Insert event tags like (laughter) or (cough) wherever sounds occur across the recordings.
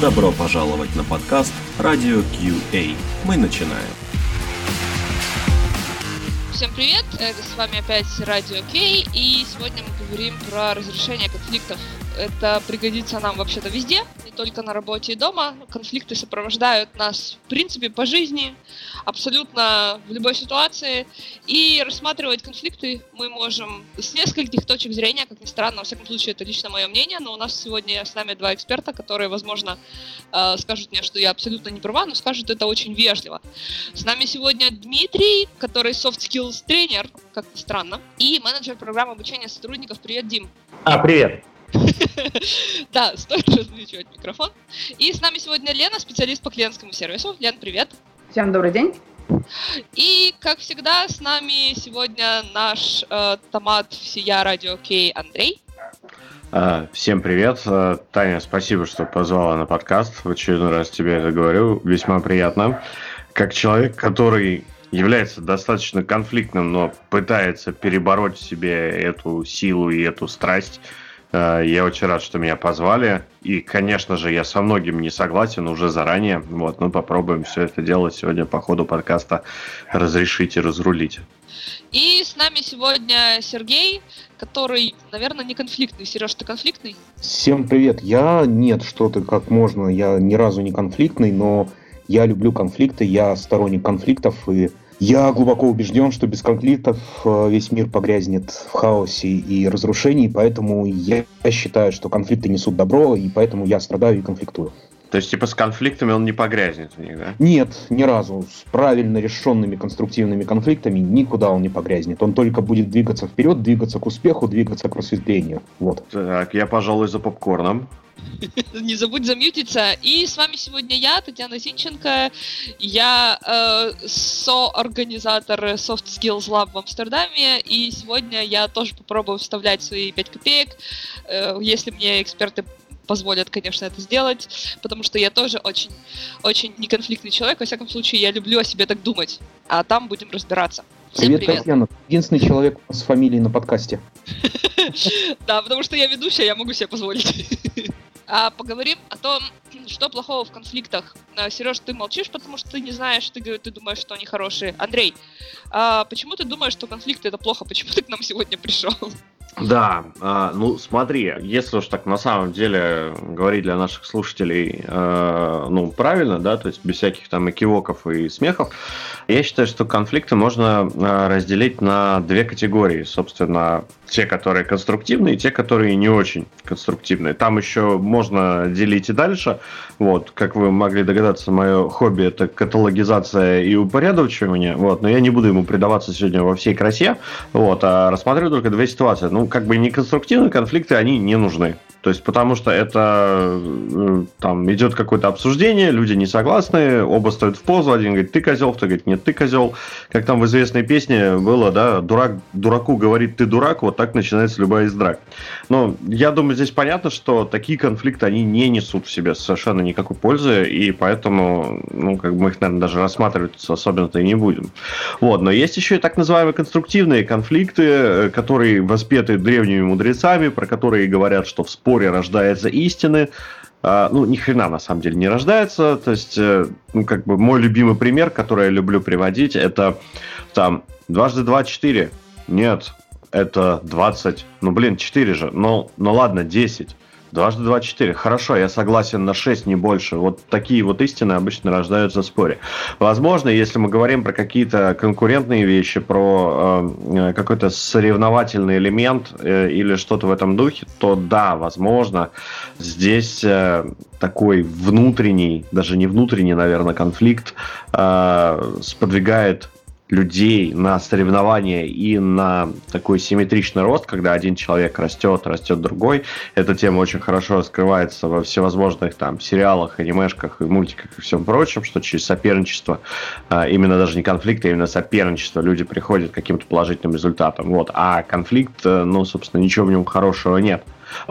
Добро пожаловать на подкаст «Радио QA». Мы начинаем. Всем привет! Это с вами опять Радио Кей, и сегодня мы говорим про разрешение конфликтов. Это пригодится нам вообще-то везде, не только на работе и дома. Конфликты сопровождают нас, в принципе, по жизни, абсолютно в любой ситуации. И рассматривать конфликты мы можем с нескольких точек зрения, как ни странно, во всяком случае, это лично мое мнение, но у нас сегодня с нами два эксперта, которые, возможно, э, скажут мне, что я абсолютно не права, но скажут это очень вежливо. С нами сегодня Дмитрий, который soft skills тренер, как ни странно, и менеджер программы обучения сотрудников. Привет, Дим. А, привет. (laughs) Да, стоит различивать микрофон. И с нами сегодня Лена, специалист по клиентскому сервису. Лен, привет. Всем добрый день. И, как всегда, с нами сегодня наш э, томат всея радио Кей Андрей. А, всем привет. А, Таня, спасибо, что позвала на подкаст. В очередной раз тебе это говорю. Весьма приятно. Как человек, который является достаточно конфликтным, но пытается перебороть в себе эту силу и эту страсть, я очень рад, что меня позвали. И, конечно же, я со многим не согласен уже заранее. Вот, ну, попробуем все это делать сегодня по ходу подкаста разрешить и разрулить. И с нами сегодня Сергей, который, наверное, не конфликтный. Сереж, ты конфликтный? Всем привет. Я нет, что-то как можно. Я ни разу не конфликтный, но я люблю конфликты, я сторонник конфликтов, и я глубоко убежден, что без конфликтов э, весь мир погрязнет в хаосе и разрушении, поэтому я считаю, что конфликты несут добро, и поэтому я страдаю и конфликтую. То есть, типа, с конфликтами он не погрязнет в них, да? Нет, ни разу. С правильно решенными конструктивными конфликтами никуда он не погрязнет. Он только будет двигаться вперед, двигаться к успеху, двигаться к просветлению. Вот. Так, я, пожалуй, за попкорном. (laughs) Не забудь замьютиться. И с вами сегодня я, Татьяна Зинченко. Я э, соорганизатор Soft Skills Lab в Амстердаме. И сегодня я тоже попробую вставлять свои 5 копеек. Э, если мне эксперты позволят, конечно, это сделать, потому что я тоже очень, очень неконфликтный человек. Во всяком случае, я люблю о себе так думать. А там будем разбираться. Всем привет, привет, Татьяна. Единственный человек с фамилией на подкасте. (laughs) Да, потому что я ведущая, я могу себе позволить. (laughs) А поговорим о том, что плохого в конфликтах. А, Сереж, ты молчишь, потому что ты не знаешь, ты, ты думаешь, что они хорошие. Андрей, а почему ты думаешь, что конфликты это плохо? Почему ты к нам сегодня пришел? Да, э, ну смотри, если уж так на самом деле говорить для наших слушателей, э, ну правильно, да, то есть без всяких там экивоков и смехов, я считаю, что конфликты можно э, разделить на две категории, собственно, те, которые конструктивные, и те, которые не очень конструктивные. Там еще можно делить и дальше. Вот, как вы могли догадаться, мое хобби это каталогизация и упорядочивание. Вот, но я не буду ему предаваться сегодня во всей красе. Вот, а рассмотрю только две ситуации. Ну, как бы неконструктивные конфликты, они не нужны. То есть, потому что это э, там идет какое-то обсуждение, люди не согласны, оба стоят в позу, один говорит, ты козел, второй говорит, нет, ты козел. Как там в известной песне было, да, дурак дураку говорит, ты дурак, вот так начинается любая из драк. Но я думаю, здесь понятно, что такие конфликты, они не несут в себе совершенно никакой пользы, и поэтому, ну, как бы мы их, наверное, даже рассматривать особенно-то и не будем. Вот, но есть еще и так называемые конструктивные конфликты, э, которые воспеты древними мудрецами, про которые говорят, что в споре рождается истины. А, ну, ни хрена на самом деле не рождается. То есть, э, ну, как бы мой любимый пример, который я люблю приводить, это там дважды два четыре. Нет, это 20. Ну, блин, 4 же. Ну, ну ладно, 10. Дважды два четыре. Хорошо, я согласен на 6, не больше. Вот такие вот истины обычно рождаются в споре. Возможно, если мы говорим про какие-то конкурентные вещи, про э, какой-то соревновательный элемент э, или что-то в этом духе, то да, возможно, здесь э, такой внутренний, даже не внутренний, наверное, конфликт э, сподвигает людей на соревнования и на такой симметричный рост, когда один человек растет, растет другой. Эта тема очень хорошо раскрывается во всевозможных там сериалах, анимешках и мультиках и всем прочем, что через соперничество, а, именно даже не конфликт, а именно соперничество люди приходят к каким-то положительным результатам. Вот. А конфликт, э, ну, собственно, ничего в нем хорошего нет.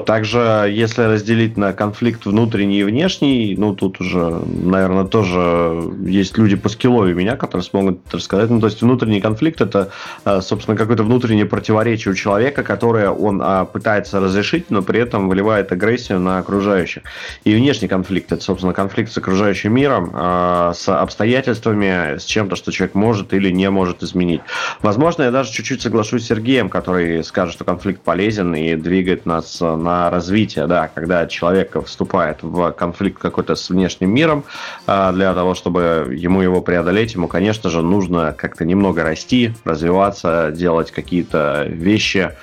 Также, если разделить на конфликт внутренний и внешний, ну, тут уже, наверное, тоже есть люди по скиллове меня, которые смогут рассказать. Ну, то есть внутренний конфликт – это, э, собственно, какое-то внутреннее противоречие у человека, которое он а, пытается разрешить, но при этом выливает агрессию на окружающих. И внешний конфликт – это, собственно, конфликт с окружающим миром, а, с обстоятельствами, с чем-то, что человек может или не может изменить. Возможно, я даже чуть-чуть соглашусь с Сергеем, который скажет, что конфликт полезен и двигает нас на развитие, да, когда человек вступает в конфликт какой-то с внешним миром, а, для того, чтобы ему его преодолеть, ему, конечно же, нужно как-то немного расти, развиваться, делать какие-то вещи,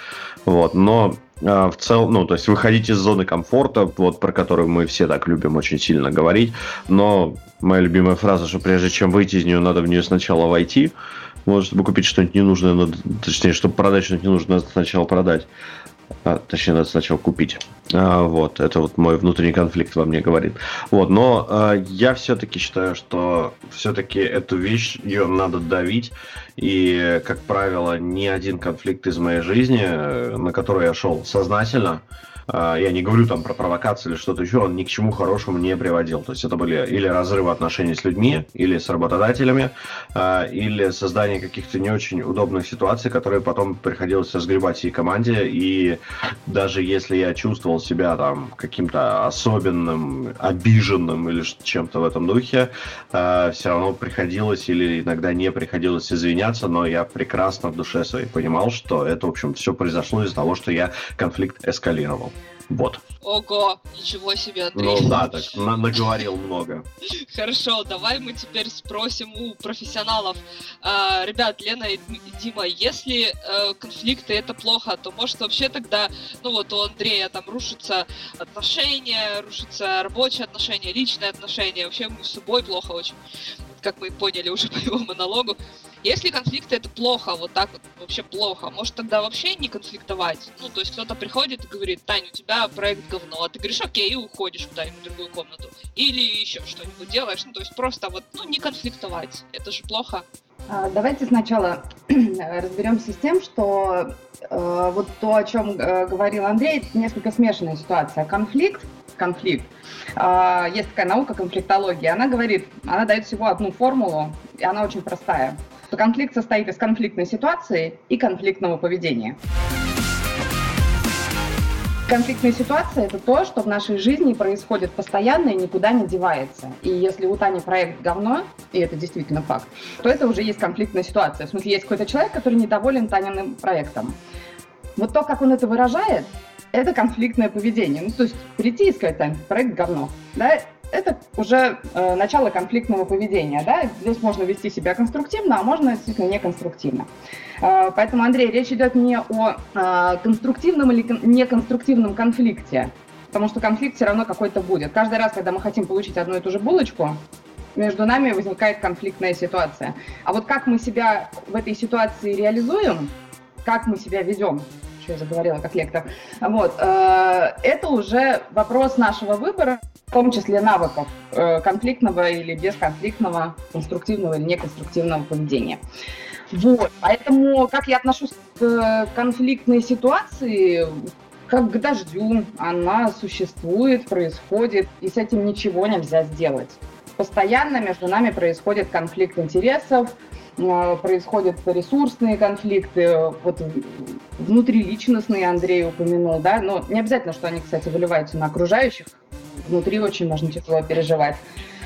вот, но а, в целом, ну, то есть выходить из зоны комфорта, вот про которую мы все так любим очень сильно говорить, но моя любимая фраза, что прежде чем выйти из нее, надо в нее сначала войти, может, чтобы купить что-нибудь ненужное, надо, точнее, чтобы продать что-нибудь ненужное, надо сначала продать. А, точнее, надо сначала купить. А, вот, это вот мой внутренний конфликт во мне говорит. Вот, но а, я все-таки считаю, что все-таки эту вещь, ее надо давить. И, как правило, ни один конфликт из моей жизни, э, на который я шел сознательно, я не говорю там про провокации или что-то еще, он ни к чему хорошему не приводил. То есть это были или разрывы отношений с людьми, или с работодателями, а, или создание каких-то не очень удобных ситуаций, которые потом приходилось разгребать и команде. И даже если я чувствовал себя там каким-то особенным, обиженным или чем-то в этом духе, а, все равно приходилось или иногда не приходилось извиняться, но я прекрасно в душе своей понимал, что это, в общем, все произошло из-за того, что я конфликт эскалировал. Вот. Ого, ничего себе, Андрей. Ну да, так на- наговорил много. Хорошо, давай мы теперь спросим у профессионалов. А, ребят, Лена и Дима, если э, конфликты это плохо, то может вообще тогда, ну вот у Андрея там рушатся отношения, рушатся рабочие отношения, личные отношения, вообще с собой плохо очень как мы поняли уже (laughs) по его монологу. Если конфликты это плохо, вот так вот вообще плохо, может тогда вообще не конфликтовать? Ну, то есть кто-то приходит и говорит, Таня, у тебя проект говно, а ты говоришь, окей, и уходишь куда-нибудь в другую комнату. Или еще что-нибудь делаешь, ну, то есть просто вот, ну, не конфликтовать. Это же плохо. А, давайте сначала (clears throat) разберемся с тем, что э, вот то, о чем э, говорил Андрей, это несколько смешанная ситуация. Конфликт конфликт. А, есть такая наука конфликтология. Она говорит, она дает всего одну формулу, и она очень простая. Что конфликт состоит из конфликтной ситуации и конфликтного поведения. Конфликтная ситуация – это то, что в нашей жизни происходит постоянно и никуда не девается. И если у Тани проект говно, и это действительно факт, то это уже есть конфликтная ситуация. В смысле, есть какой-то человек, который недоволен Таниным проектом. Вот то, как он это выражает, это конфликтное поведение. Ну, то есть прийти и сказать, там, проект говно, да, это уже э, начало конфликтного поведения, да, здесь можно вести себя конструктивно, а можно действительно неконструктивно. Э, поэтому, Андрей, речь идет не о э, конструктивном или кон- неконструктивном конфликте, потому что конфликт все равно какой-то будет. Каждый раз, когда мы хотим получить одну и ту же булочку, между нами возникает конфликтная ситуация. А вот как мы себя в этой ситуации реализуем, как мы себя ведем, я заговорила как лектор. Вот. Э, это уже вопрос нашего выбора, в том числе навыков э, конфликтного или бесконфликтного, конструктивного или неконструктивного поведения. Вот. Поэтому как я отношусь к конфликтной ситуации, как к дождю, она существует, происходит, и с этим ничего нельзя сделать. Постоянно между нами происходит конфликт интересов, происходят ресурсные конфликты, вот внутриличностные Андрей упомянул, да, но не обязательно, что они, кстати, выливаются на окружающих, внутри очень можно тяжело переживать.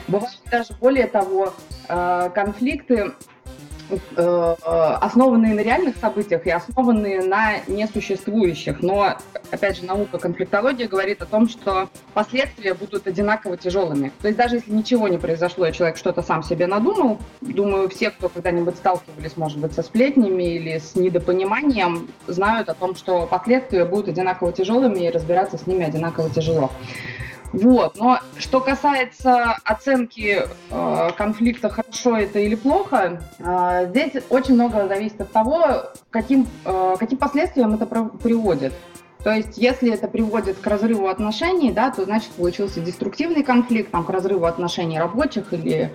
Бывают даже более того э, конфликты, э, основанные на реальных событиях и основанные на несуществующих. Но, опять же, наука конфликтология говорит о том, что последствия будут одинаково тяжелыми. То есть даже если ничего не произошло, и человек что-то сам себе надумал, думаю, все, кто когда-нибудь сталкивались, может быть, со сплетнями или с недопониманием, знают о том, что последствия будут одинаково тяжелыми, и разбираться с ними одинаково тяжело. Вот. Но что касается оценки э, конфликта, хорошо это или плохо, э, здесь очень много зависит от того, каким, э, каким последствиям это приводит. То есть, если это приводит к разрыву отношений, да, то значит получился деструктивный конфликт, там, к разрыву отношений рабочих или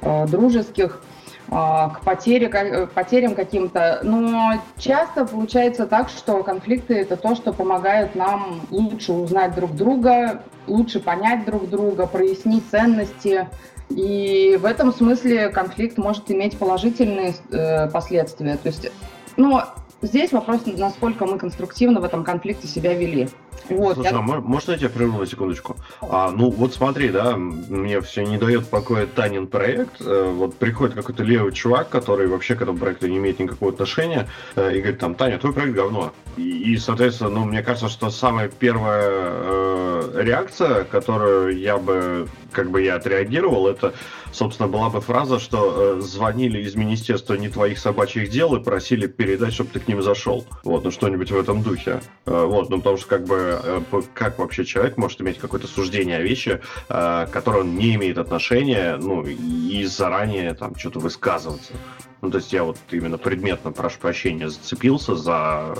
э, дружеских. а, к потере, к потерям каким-то. Но часто получается так, что конфликты это то, что помогает нам лучше узнать друг друга, лучше понять друг друга, прояснить ценности. И в этом смысле конфликт может иметь положительные э, последствия. То есть, ну, здесь вопрос, насколько мы конструктивно в этом конфликте себя вели. Вот, Слушай, я... а можно я тебя прерву на секундочку? А, ну, вот смотри, да, мне все не дает покоя Танин проект. Э, вот приходит какой-то левый чувак, который вообще к этому проекту не имеет никакого отношения, э, и говорит, там, Таня, твой проект говно. И, и соответственно, ну, мне кажется, что самая первая э, реакция, которую я бы, как бы я отреагировал, это собственно, была бы фраза, что э, звонили из Министерства не твоих собачьих дел и просили передать, чтобы ты к ним зашел. Вот, ну что-нибудь в этом духе. Э, вот, ну потому что как бы э, как вообще человек может иметь какое-то суждение о вещи, э, которое он не имеет отношения, ну и заранее там что-то высказываться. Ну, то есть я вот именно предметно, прошу прощения, зацепился за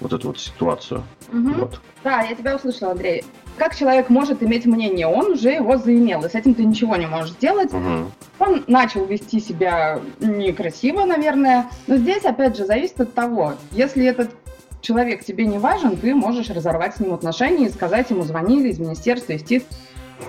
вот эту вот ситуацию. Угу. Вот. Да, я тебя услышала, Андрей. Как человек может иметь мнение? Он уже его заимел, и с этим ты ничего не можешь сделать. Угу. Он начал вести себя некрасиво, наверное. Но здесь, опять же, зависит от того, если этот человек тебе не важен, ты можешь разорвать с ним отношения и сказать ему, звонили из министерства, из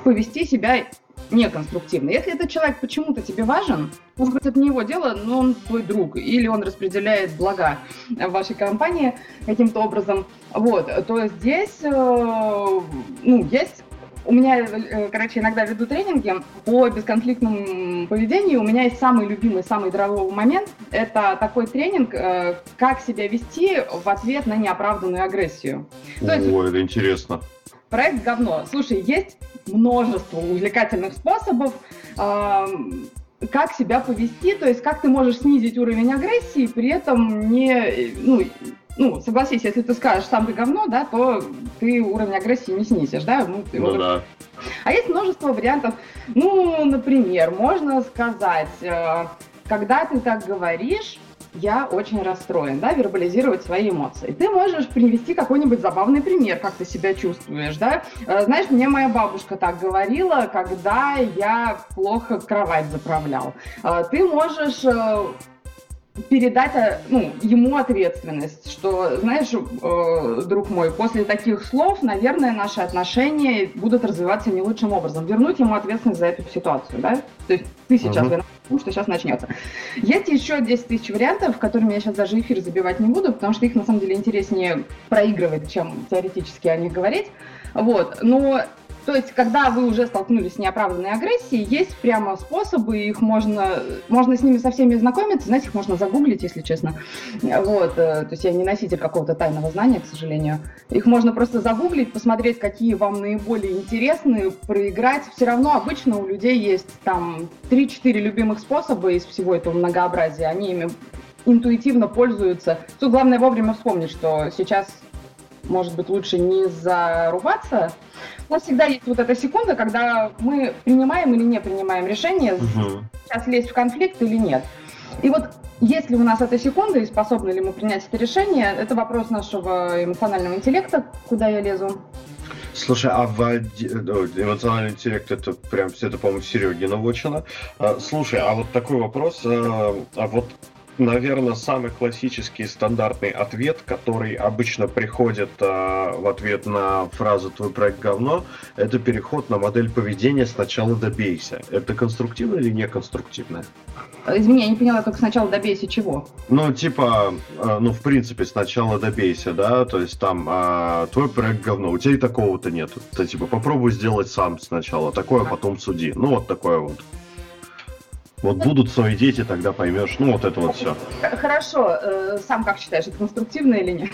повести себя неконструктивно. Если этот человек почему-то тебе важен, может быть, это не его дело, но он твой друг, или он распределяет блага вашей компании каким-то образом, вот, то здесь, э, ну, есть у меня, э, короче, иногда веду тренинги по бесконфликтному поведению. У меня есть самый любимый, самый дорогой момент. Это такой тренинг, э, как себя вести в ответ на неоправданную агрессию. О, есть, это интересно. Проект говно. Слушай, есть множество увлекательных способов, как себя повести, то есть как ты можешь снизить уровень агрессии, при этом не, ну, ну, согласись, если ты скажешь сам ты говно, да, то ты уровень агрессии не снизишь, да? Ну, ты ну уровень... да. А есть множество вариантов. Ну, например, можно сказать, э, когда ты так говоришь, я очень расстроен, да, вербализировать свои эмоции. Ты можешь привести какой-нибудь забавный пример, как ты себя чувствуешь, да. Э, знаешь, мне моя бабушка так говорила, когда я плохо кровать заправлял. Э, ты можешь передать ну, ему ответственность, что, знаешь, э, друг мой, после таких слов, наверное, наши отношения будут развиваться не лучшим образом. Вернуть ему ответственность за эту ситуацию, да? То есть ты сейчас uh-huh. виноват, потому что сейчас начнется. Есть еще 10 тысяч вариантов, которыми я сейчас даже эфир забивать не буду, потому что их на самом деле интереснее проигрывать, чем теоретически о них говорить. Вот. Но то есть, когда вы уже столкнулись с неоправданной агрессией, есть прямо способы, их можно, можно с ними со всеми знакомиться, знаете, их можно загуглить, если честно. Вот, э, то есть я не носитель какого-то тайного знания, к сожалению. Их можно просто загуглить, посмотреть, какие вам наиболее интересны, проиграть. Все равно обычно у людей есть там 3-4 любимых способа из всего этого многообразия, они ими интуитивно пользуются. Тут главное вовремя вспомнить, что сейчас может быть, лучше не зарубаться. У нас всегда есть вот эта секунда, когда мы принимаем или не принимаем решение, угу. сейчас лезть в конфликт или нет. И вот есть ли у нас эта секунда и способны ли мы принять это решение, это вопрос нашего эмоционального интеллекта, куда я лезу. Слушай, а в эмоциональный интеллект это прям это, по-моему, Серегина Вочина. Слушай, а вот такой вопрос, а, а вот наверное, самый классический стандартный ответ, который обычно приходит э, в ответ на фразу «твой проект говно», это переход на модель поведения «сначала добейся». Это конструктивно или не конструктивно? Извини, я не поняла, только сначала добейся чего? Ну, типа, э, ну, в принципе, сначала добейся, да, то есть там э, твой проект говно, у тебя и такого-то нет. Ты, типа, попробуй сделать сам сначала, такое, а потом суди. Ну, вот такое вот. Вот будут свои дети, тогда поймешь. Ну, вот это вот все. Хорошо. Э, сам как считаешь, это конструктивно или нет?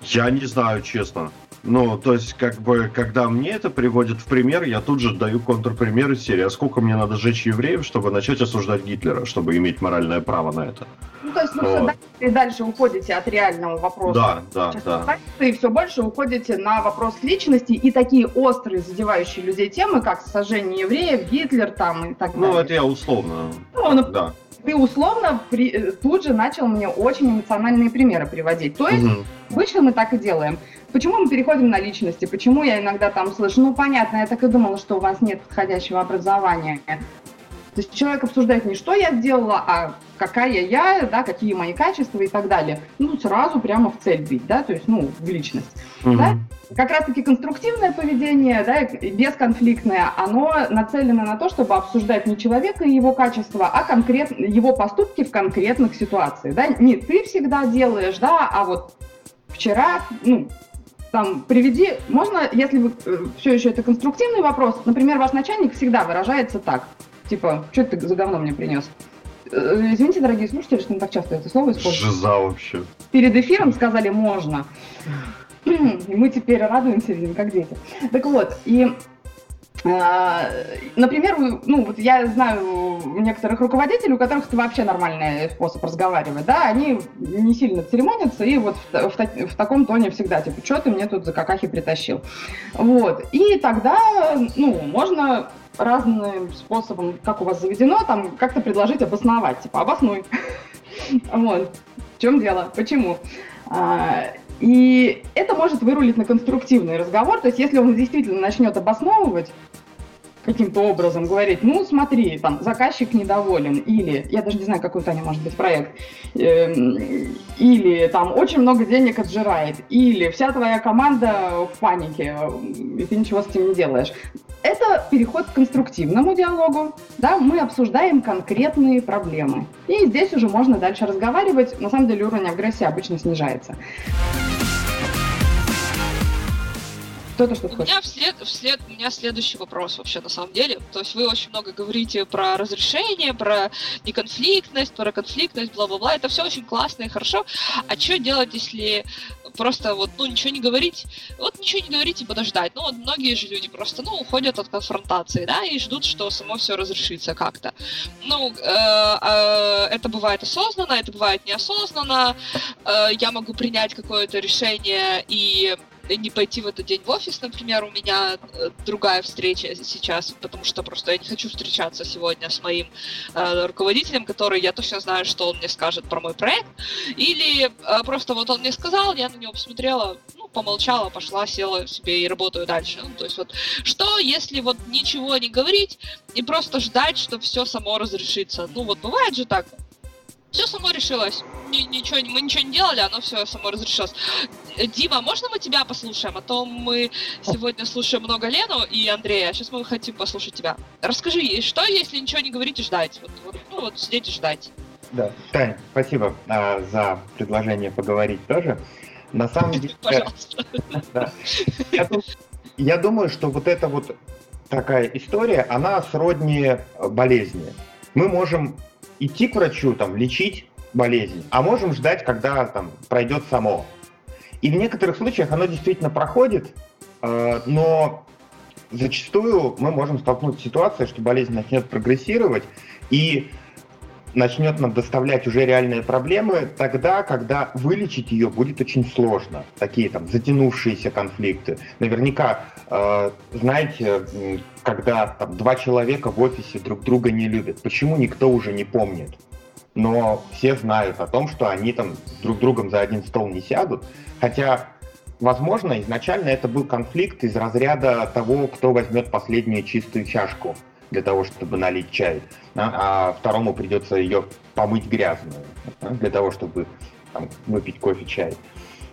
Я не знаю, честно. Ну, то есть, как бы, когда мне это приводят в пример, я тут же даю контрпример из серии. А сколько мне надо сжечь евреев, чтобы начать осуждать Гитлера, чтобы иметь моральное право на это? Ну, то есть вы вот. все дальше уходите от реального вопроса. Да, да, да. И все больше уходите на вопрос личности и такие острые, задевающие людей темы, как сожжение евреев, Гитлер там и так ну, далее. Ну, это я условно. Ну, ну да. Ты условно при, э, тут же начал мне очень эмоциональные примеры приводить. То есть, угу. обычно мы так и делаем. Почему мы переходим на личности? Почему я иногда там слышу, ну понятно, я так и думала, что у вас нет подходящего образования. То есть человек обсуждает не что я сделала, а какая я, да, какие мои качества и так далее. Ну, сразу прямо в цель бить, да, то есть, ну, в личность. Угу. Да? Как раз-таки конструктивное поведение, да, бесконфликтное, оно нацелено на то, чтобы обсуждать не человека и его качества, а конкретно его поступки в конкретных ситуациях, да. Не ты всегда делаешь, да, а вот вчера, ну, там, приведи, можно, если вы э, все еще это конструктивный вопрос, например, ваш начальник всегда выражается так, типа, что ты за говно мне принес? Э, извините, дорогие слушатели, что мы так часто это слово используем. Жиза вообще. Перед эфиром сказали «можно». И мы теперь радуемся, видим, как дети. Так вот, и а, Например, ну вот я знаю некоторых руководителей, у которых это вообще нормальный способ разговаривать, да, они не сильно церемонятся и вот в, в, в таком тоне всегда, типа, что ты мне тут за какахи притащил, вот, и тогда, ну, можно разным способом, как у вас заведено, там как-то предложить обосновать, типа, обоснуй, вот, в чем дело, почему, а, и это может вырулить на конструктивный разговор. То есть, если он действительно начнет обосновывать, каким-то образом говорить, ну смотри, там заказчик недоволен, или, я даже не знаю, какой у Таня может быть проект, э, или там очень много денег отжирает, или вся твоя команда в панике, и ты ничего с этим не делаешь. Это переход к конструктивному диалогу, да, мы обсуждаем конкретные проблемы. И здесь уже можно дальше разговаривать, на самом деле уровень агрессии обычно снижается. Кто-то что у меня, вслед, вслед, у меня следующий вопрос вообще на самом деле. То есть вы очень много говорите про разрешение, про неконфликтность, про конфликтность, бла-бла-бла. Это все очень классно и хорошо. А что делать, если просто вот, ну, ничего не говорить? Вот ничего не говорить и подождать. Ну, вот многие же люди просто, ну, уходят от конфронтации, да, и ждут, что само все разрешится как-то. Ну, э, э, это бывает осознанно, это бывает неосознанно. Э, я могу принять какое-то решение и не пойти в этот день в офис, например, у меня э, другая встреча сейчас, потому что просто я не хочу встречаться сегодня с моим э, руководителем, который я точно знаю, что он мне скажет про мой проект, или э, просто вот он мне сказал, я на него посмотрела, ну, помолчала, пошла, села себе и работаю дальше. Ну, то есть вот, что если вот ничего не говорить и просто ждать, что все само разрешится? Ну, вот бывает же так, все само решилось. Ничего, мы ничего не делали, оно все само разрешилось. Дима, можно мы тебя послушаем? А то мы сегодня слушаем много Лену и Андрея, а сейчас мы хотим послушать тебя. Расскажи, что если ничего не говорить и ждать? Вот, вот, ну вот сидеть и ждать. Да, Тань, спасибо а, за предложение поговорить тоже. На самом деле... (laughs) Пожалуйста. Да, я, я думаю, что вот эта вот такая история, она сродни болезни. Мы можем идти к врачу, там, лечить болезнь, а можем ждать, когда там пройдет само. И в некоторых случаях оно действительно проходит, э, но зачастую мы можем столкнуться с ситуацией, что болезнь начнет прогрессировать и начнет нам доставлять уже реальные проблемы тогда, когда вылечить ее будет очень сложно. Такие там затянувшиеся конфликты. Наверняка, э, знаете, когда там два человека в офисе друг друга не любят, почему никто уже не помнит? Но все знают о том, что они там друг другом за один стол не сядут, Хотя, возможно, изначально это был конфликт из разряда того, кто возьмет последнюю чистую чашку для того, чтобы налить чай, а второму придется ее помыть грязную для того, чтобы там, выпить кофе, чай.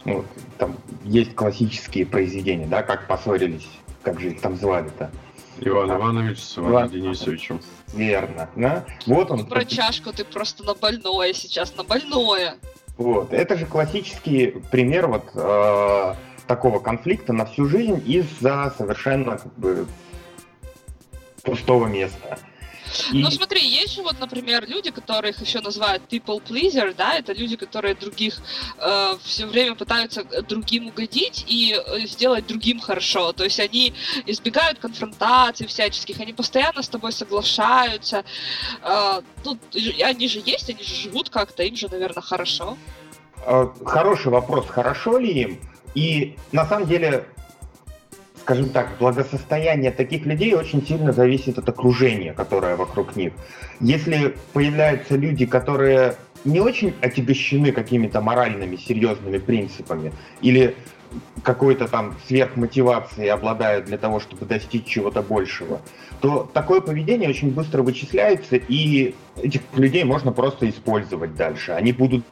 Вот, там есть классические произведения, да, как поссорились, как же их там звали-то. Иван а, Иванович с Иваном Иван... Денисовичем. Верно. Да? Вот он. Про чашку ты просто на больное сейчас, на больное. Вот. Это же классический пример вот э, такого конфликта на всю жизнь из-за совершенно как бы пустого места. И... Ну смотри, есть же вот, например, люди, которых еще называют people pleaser, да, это люди, которые других э, все время пытаются другим угодить и э, сделать другим хорошо. То есть они избегают конфронтаций всяческих, они постоянно с тобой соглашаются. Э, ну, они же есть, они же живут как-то, им же, наверное, хорошо. Э, хороший вопрос, хорошо ли им? И на самом деле скажем так, благосостояние таких людей очень сильно зависит от окружения, которое вокруг них. Если появляются люди, которые не очень отягощены какими-то моральными, серьезными принципами, или какой-то там сверхмотивацией обладают для того, чтобы достичь чего-то большего, то такое поведение очень быстро вычисляется, и этих людей можно просто использовать дальше. Они будут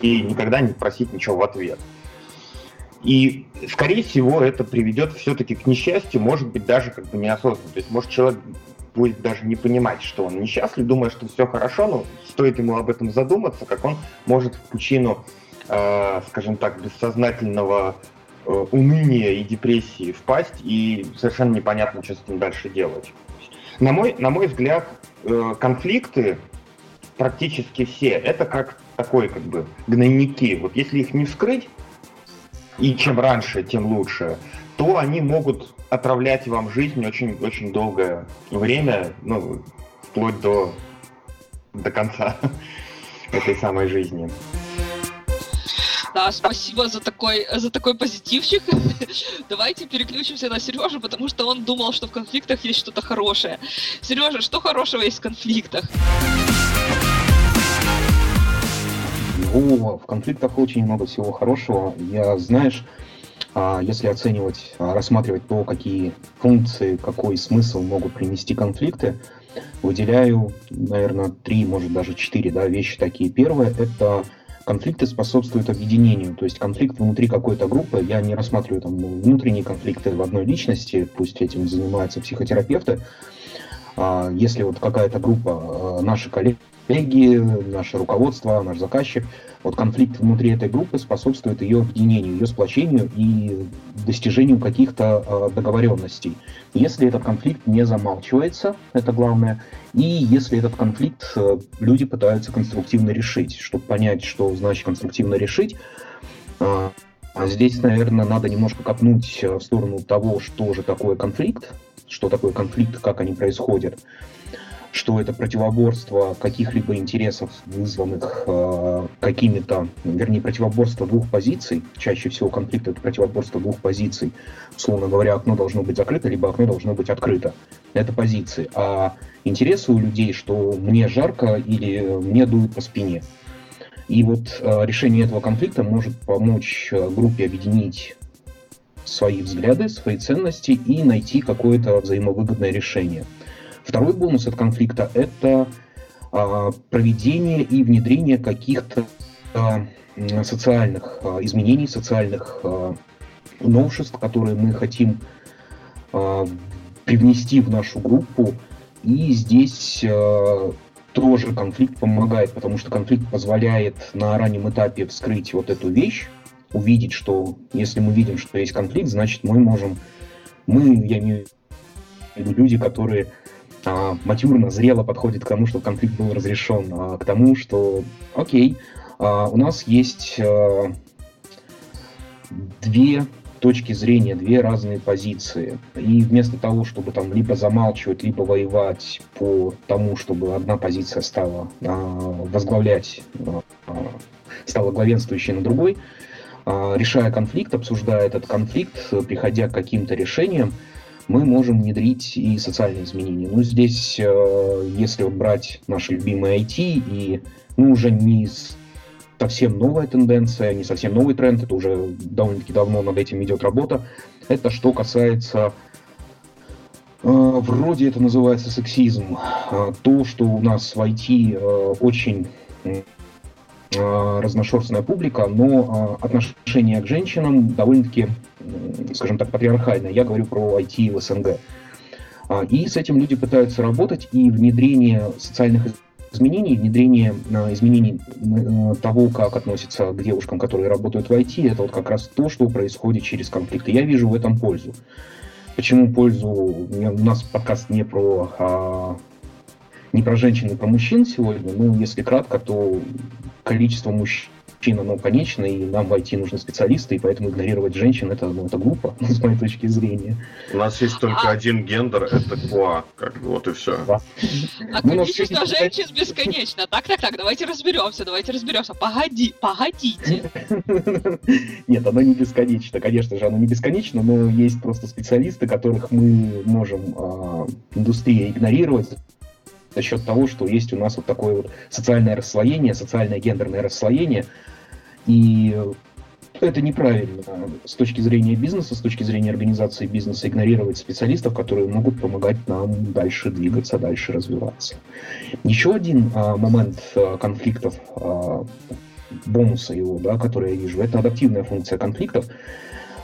и никогда не просить ничего в ответ. И, скорее всего, это приведет все-таки к несчастью, может быть, даже как бы неосознанно. То есть, может, человек будет даже не понимать, что он несчастлив, думая, что все хорошо, но стоит ему об этом задуматься, как он может в пучину, э, скажем так, бессознательного э, уныния и депрессии впасть, и совершенно непонятно, что с этим дальше делать. На мой, на мой взгляд, э, конфликты практически все, это как такой как бы гнойники. Вот если их не вскрыть, и чем раньше, тем лучше, то они могут отравлять вам жизнь очень-очень долгое время, ну, вплоть до, до конца (laughs) этой самой жизни. Да, спасибо за такой, за такой позитивчик. (laughs) Давайте переключимся на Сережу, потому что он думал, что в конфликтах есть что-то хорошее. Сережа, что хорошего есть в конфликтах? Ну, в конфликтах очень много всего хорошего. Я, знаешь, а, если оценивать, а, рассматривать то, какие функции, какой смысл могут принести конфликты, выделяю, наверное, три, может даже четыре да, вещи такие. Первое – это конфликты способствуют объединению. То есть конфликт внутри какой-то группы, я не рассматриваю там внутренние конфликты в одной личности, пусть этим занимаются психотерапевты. А, если вот какая-то группа, наши коллеги, коллеги, наше руководство, наш заказчик. Вот конфликт внутри этой группы способствует ее объединению, ее сплочению и достижению каких-то э, договоренностей. Если этот конфликт не замалчивается, это главное, и если этот конфликт э, люди пытаются конструктивно решить, чтобы понять, что значит конструктивно решить, э, здесь, наверное, надо немножко копнуть в сторону того, что же такое конфликт, что такое конфликт, как они происходят что это противоборство каких-либо интересов, вызванных э, какими-то, вернее, противоборство двух позиций. Чаще всего конфликт это противоборство двух позиций. Условно говоря, окно должно быть закрыто, либо окно должно быть открыто. Это позиции. А интересы у людей, что мне жарко или мне дует по спине. И вот э, решение этого конфликта может помочь э, группе объединить свои взгляды, свои ценности и найти какое-то взаимовыгодное решение. Второй бонус от конфликта – это а, проведение и внедрение каких-то а, социальных а, изменений, социальных новшеств, которые мы хотим привнести в нашу группу. И здесь тоже конфликт помогает, потому что конфликт позволяет на раннем этапе вскрыть вот эту вещь, увидеть, что если мы видим, что есть конфликт, значит мы можем, мы, я имею в виду люди, которые а, матюрно, зрело подходит к тому, что конфликт был разрешен, а, к тому, что, окей, а, у нас есть а, две точки зрения, две разные позиции. И вместо того, чтобы там либо замалчивать, либо воевать по тому, чтобы одна позиция стала а, возглавлять, а, стала главенствующей на другой, а, решая конфликт, обсуждая этот конфликт, приходя к каким-то решениям, мы можем внедрить и социальные изменения. Но здесь, э, если вот брать наши любимые IT, и ну, уже не совсем новая тенденция, не совсем новый тренд, это уже довольно-таки давно над этим идет работа, это что касается э, Вроде это называется сексизм. Э, то, что у нас в IT очень разношерстная публика, но отношение к женщинам довольно-таки скажем так, патриархальная. Я говорю про IT в СНГ. А, и с этим люди пытаются работать, и внедрение социальных изменений, внедрение а, изменений а, того, как относятся к девушкам, которые работают в IT, это вот как раз то, что происходит через конфликты. Я вижу в этом пользу. Почему пользу? У нас подкаст не про не про женщин и про мужчин сегодня. Ну, если кратко, то количество мужчин мужчина, но конечно, и нам в IT нужны специалисты, и поэтому игнорировать женщин это, ну, это глупо, (laughs) с моей точки зрения. У нас есть только а... один гендер, это куа, как бы вот и все. Да. А ну, количество женщин бесконечно. Так, так, так, давайте разберемся, давайте разберемся. Погоди, погодите. (laughs) Нет, оно не бесконечно, конечно же, оно не бесконечно, но есть просто специалисты, которых мы можем э, индустрия игнорировать за счет того, что есть у нас вот такое вот социальное расслоение, социальное гендерное расслоение, и это неправильно с точки зрения бизнеса, с точки зрения организации бизнеса игнорировать специалистов, которые могут помогать нам дальше двигаться, дальше развиваться. Еще один а, момент а, конфликтов, а, бонуса его, да, который я вижу, это адаптивная функция конфликтов.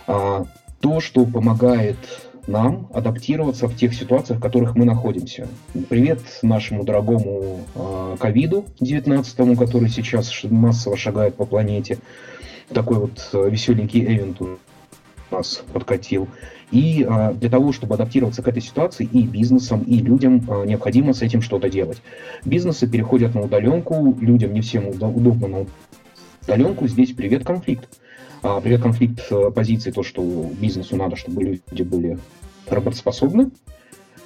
А, то, что помогает нам адаптироваться в тех ситуациях, в которых мы находимся. Привет нашему дорогому ковиду-19, который сейчас массово шагает по планете такой вот э, веселенький эвент у нас подкатил. И а, для того, чтобы адаптироваться к этой ситуации и бизнесам, и людям а, необходимо с этим что-то делать. Бизнесы переходят на удаленку, людям не всем удобно на удаленку. Здесь привет конфликт. А, привет конфликт э, позиции, то, что бизнесу надо, чтобы люди были работоспособны,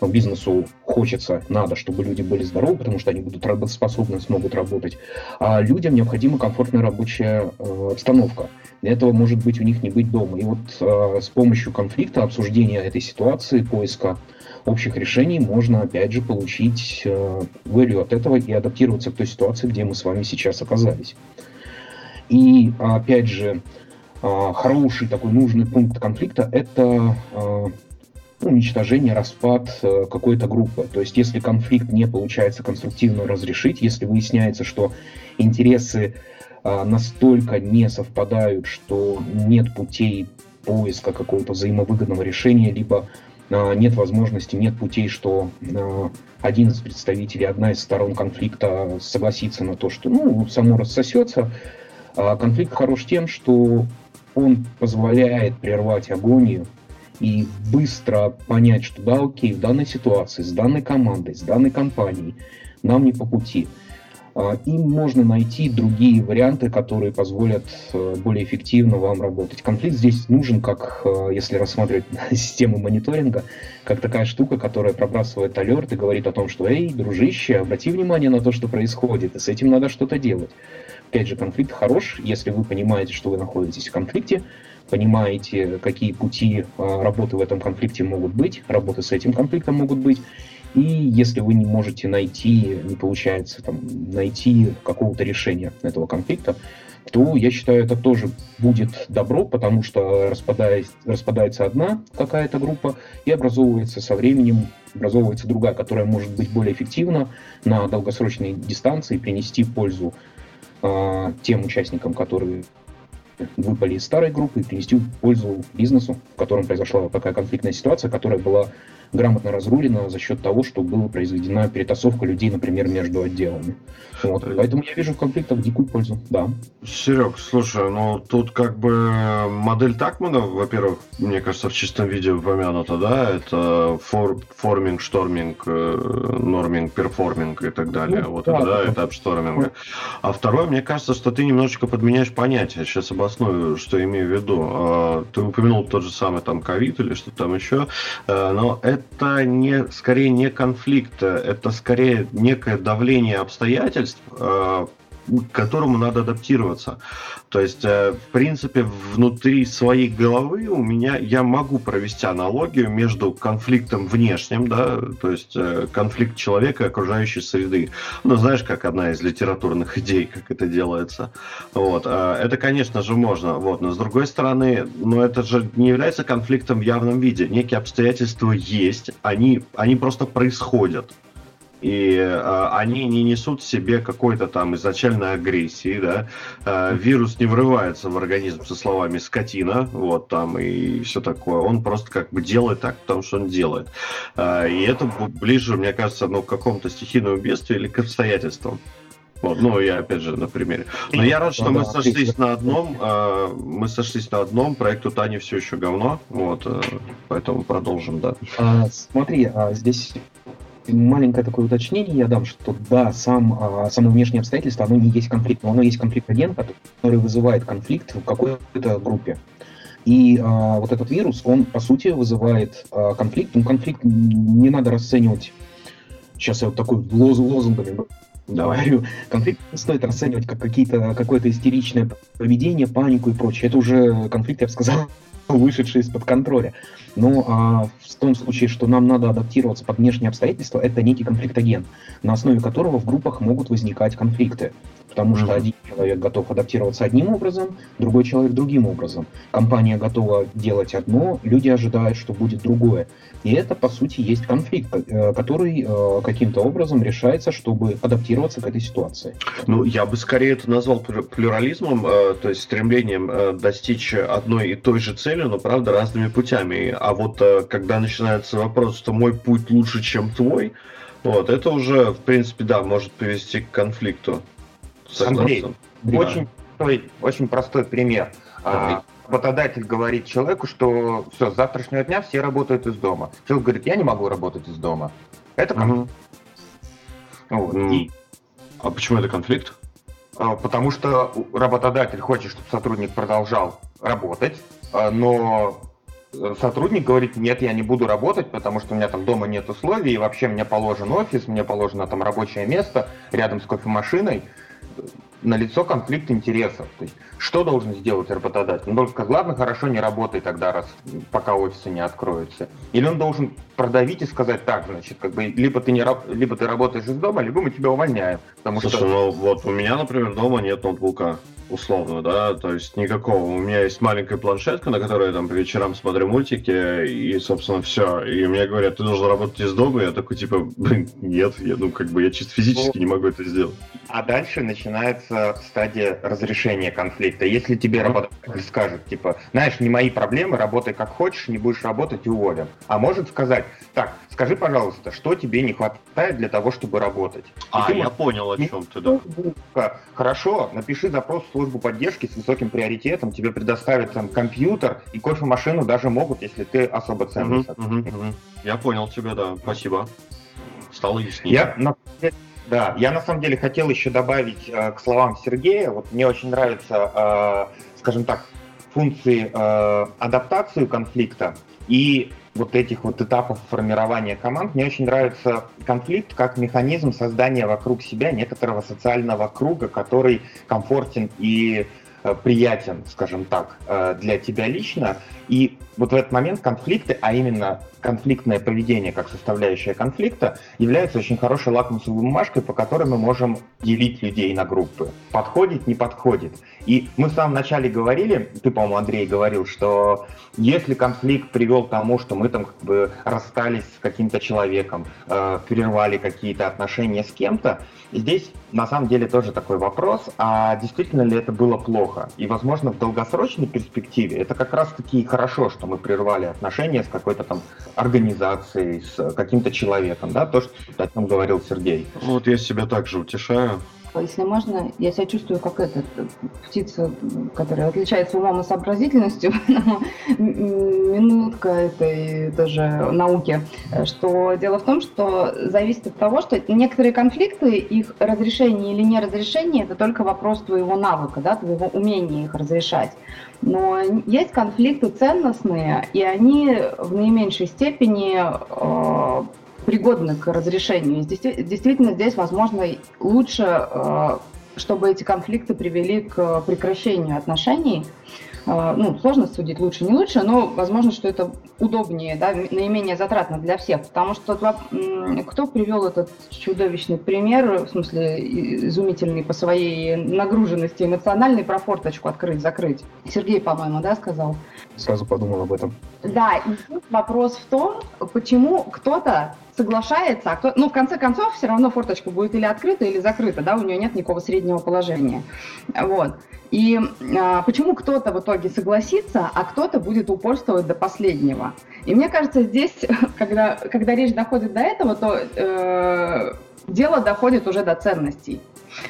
бизнесу хочется, надо, чтобы люди были здоровы, потому что они будут работоспособны, смогут работать. А людям необходима комфортная рабочая э, обстановка. Этого может быть у них не быть дома. И вот э, с помощью конфликта, обсуждения этой ситуации, поиска общих решений можно, опять же, получить э, value от этого и адаптироваться к той ситуации, где мы с вами сейчас оказались. И, опять же, хороший такой нужный пункт конфликта – это э, уничтожение, распад э, какой-то группы. То есть если конфликт не получается конструктивно разрешить, если выясняется, что интересы а, настолько не совпадают, что нет путей поиска какого-то взаимовыгодного решения, либо а, нет возможности, нет путей, что а, один из представителей, одна из сторон конфликта согласится на то, что ну, само рассосется. Конфликт хорош тем, что он позволяет прервать агонию, и быстро понять, что да, окей, в данной ситуации, с данной командой, с данной компанией нам не по пути. А, им можно найти другие варианты, которые позволят э, более эффективно вам работать. Конфликт здесь нужен, как э, если рассматривать (laughs) систему мониторинга, как такая штука, которая пробрасывает алерт и говорит о том, что «Эй, дружище, обрати внимание на то, что происходит, и с этим надо что-то делать». Опять же, конфликт хорош, если вы понимаете, что вы находитесь в конфликте, понимаете, какие пути а, работы в этом конфликте могут быть, работы с этим конфликтом могут быть. И если вы не можете найти, не получается там, найти какого-то решения этого конфликта, то я считаю, это тоже будет добро, потому что распадается, распадается одна какая-то группа и образовывается со временем, образовывается другая, которая может быть более эффективна на долгосрочной дистанции, принести пользу э, тем участникам, которые выпали из старой группы и принести пользу бизнесу, в котором произошла такая конфликтная ситуация, которая была грамотно разрулена за счет того, что была произведена перетасовка людей, например, между отделами. Вот. Поэтому я вижу в конфликтах дикую пользу, да. Серег, слушай, ну тут как бы модель Такмана, во-первых, мне кажется, в чистом виде упомянута, да, это for, forming, storming, э, norming, performing и так далее. Ну, вот да, это, да, это этап storming а. А второе, мне кажется, что ты немножечко подменяешь понятие. Сейчас обосную, что имею в виду. А, ты упомянул тот же самый там ковид или что там еще, э, но это это не, скорее не конфликт, это скорее некое давление обстоятельств, э, к которому надо адаптироваться. То есть, э, в принципе, внутри своей головы у меня я могу провести аналогию между конфликтом внешним, да, то есть э, конфликт человека и окружающей среды. Ну, знаешь, как одна из литературных идей, как это делается. Вот. Э, это, конечно же, можно. Вот. Но с другой стороны, ну, это же не является конфликтом в явном виде. Некие обстоятельства есть, они, они просто происходят и э, они не несут в себе какой-то там изначальной агрессии, да, э, вирус не врывается в организм со словами скотина, вот там и все такое, он просто как бы делает так, потому что он делает. Э, и это ближе, мне кажется, ну, к какому-то стихийному бедствию или к обстоятельствам. Вот, ну, я опять же на примере. Но я рад, что мы сошлись на одном, э, мы сошлись на одном, проект у Тани все еще говно, вот, э, поэтому продолжим, да. А, смотри, а здесь маленькое такое уточнение я дам, что да, сам, а, само внешнее обстоятельство, оно не есть конфликт, но оно есть конфликт-агент, который вызывает конфликт в какой-то группе. И а, вот этот вирус, он, по сути, вызывает а, конфликт. Ну, конфликт не надо расценивать, сейчас я вот такой лоз, лозунгами говорю, конфликт стоит расценивать как какие-то, какое-то истеричное поведение, панику и прочее. Это уже конфликт, я бы сказал, (laughs) вышедший из-под контроля. Но а, в том случае, что нам надо адаптироваться под внешние обстоятельства, это некий конфликтоген, на основе которого в группах могут возникать конфликты. Потому что один человек готов адаптироваться одним образом, другой человек другим образом. Компания готова делать одно, люди ожидают, что будет другое. И это, по сути, есть конфликт, э, который э, каким-то образом решается, чтобы адаптироваться к этой ситуации. Ну, я бы скорее это назвал плю- плюрализмом, э, то есть стремлением достичь одной и той же цели, но, правда, разными путями. А вот когда начинается вопрос, что мой путь лучше, чем твой, вот, это уже, в принципе, да, может привести к конфликту. Андрей, Согласен. Очень простой, очень простой пример. А, Работодатель говорит человеку, что все, с завтрашнего дня все работают из дома. Человек говорит, я не могу работать из дома. Это Мгм. Вот. И, А почему это конфликт? а, потому что работодатель хочет, чтобы сотрудник продолжал работать, а, но э, сотрудник говорит, нет, я не буду работать, потому что у меня там дома нет условий, и вообще мне положен офис, мне положено там рабочее место рядом с кофемашиной. На лицо конфликт интересов. То есть, что должен сделать работодатель? Он должен сказать, ладно, хорошо, не работай тогда, раз пока офисы не откроются. Или он должен продавить и сказать, так, значит, как бы либо ты не либо ты работаешь из дома, либо мы тебя увольняем. Потому Слушай, что ну вот у меня, например, дома нет ноутбука, условно, да, то есть никакого. У меня есть маленькая планшетка, на которой я там по вечерам смотрю мультики, и, собственно, все. И мне говорят, ты должен работать из дома, я такой, типа, блин, нет, я, ну, как бы я чисто физически не могу это сделать. А дальше начинается стадия разрешения конфликта. Если тебе работодатель скажет, типа, знаешь, не мои проблемы, работай как хочешь, не будешь работать, уволим. А может сказать, так, скажи, пожалуйста, что тебе не хватает для того, чтобы работать? А, я можешь- понял, о чем ты, да. Ка- Хорошо, напиши запрос в службу поддержки с высоким приоритетом, тебе предоставят там компьютер и кофемашину даже могут, если ты особо ценный сотрудник. мгм, мгм. Я понял тебя, да, спасибо. Стало яснее. Я на, да, я на самом деле хотел еще добавить э, к словам Сергея. Вот мне очень нравятся, э, скажем так, функции э, адаптации конфликта и вот этих вот этапов формирования команд. Мне очень нравится конфликт как механизм создания вокруг себя некоторого социального круга, который комфортен и э, приятен, скажем так, э, для тебя лично. И вот в этот момент конфликты, а именно конфликтное поведение как составляющая конфликта, является очень хорошей лакмусовой бумажкой, по которой мы можем делить людей на группы. Подходит, не подходит. И мы в самом начале говорили, ты, по-моему, Андрей говорил, что если конфликт привел к тому, что мы там как бы расстались с каким-то человеком, э, прервали какие-то отношения с кем-то, здесь на самом деле тоже такой вопрос, а действительно ли это было плохо? И, возможно, в долгосрочной перспективе это как раз-таки хорошо, что мы прервали отношения с какой-то там организацией, с каким-то человеком, да, то, что о чем говорил Сергей. Вот я себя также утешаю. Если можно, я себя чувствую как эта птица, которая отличается умом и сообразительностью, (laughs) минутка этой тоже науки, что дело в том, что зависит от того, что некоторые конфликты, их разрешение или не разрешение, это только вопрос твоего навыка, да, твоего умения их разрешать. Но есть конфликты ценностные, и они в наименьшей степени э, пригодны к разрешению. Действи- Действительно, здесь, возможно, лучше, э, чтобы эти конфликты привели к прекращению отношений. Э, Ну, сложно судить лучше, не лучше, но возможно, что это удобнее, да, наименее затратно для всех. Потому что кто привел этот чудовищный пример, в смысле изумительный по своей нагруженности эмоциональной, про форточку открыть-закрыть? Сергей, по-моему, да, сказал? Сразу подумал об этом. Да, и тут вопрос в том, почему кто-то соглашается, а кто, ну, в конце концов, все равно форточка будет или открыта, или закрыта, да, у нее нет никакого среднего положения. Вот. И а, почему кто-то в итоге согласится, а кто-то будет упорствовать до последнего. И мне кажется, здесь, (laughs) когда, когда речь доходит до этого, то э, дело доходит уже до ценностей.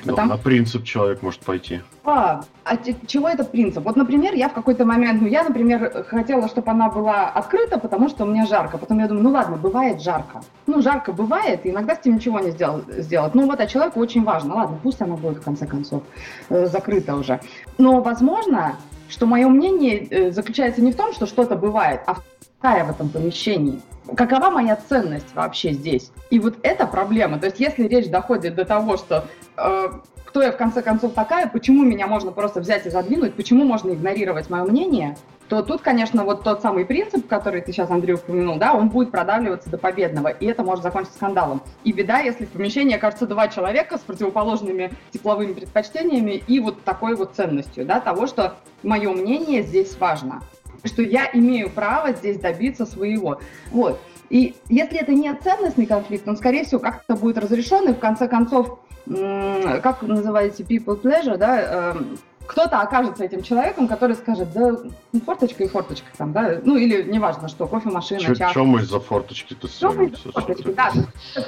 Ну, Потому- На принцип человек может пойти. А, а чего это принцип? Вот, например, я в какой-то момент, ну, я, например, хотела, чтобы она была открыта, потому что мне жарко. Потом я думаю, ну ладно, бывает жарко. Ну, жарко бывает, иногда с этим ничего не сделал, сделать. Ну, вот, а человеку очень важно. Ладно, пусть она будет, в конце концов, э, закрыта уже. Но, возможно, что мое мнение э, заключается не в том, что что-то бывает, а в в этом помещении. Какова моя ценность вообще здесь? И вот эта проблема. То есть, если речь доходит до того, что э, кто я в конце концов такая, почему меня можно просто взять и задвинуть, почему можно игнорировать мое мнение, то тут, конечно, вот тот самый принцип, который ты сейчас, Андрей, упомянул, да, он будет продавливаться до победного, и это может закончиться скандалом. И беда, если в помещении окажется два человека с противоположными тепловыми предпочтениями и вот такой вот ценностью, да, того, что мое мнение здесь важно, что я имею право здесь добиться своего. Вот. И если это не ценностный конфликт, он, скорее всего, как-то будет разрешен, и в конце концов, как называете people pleasure, да, эм, кто-то окажется этим человеком, который скажет, да, ну, форточка и форточка там, да, ну, или неважно что, кофемашина, чай. Чем мы из-за форточки-то форточки, да.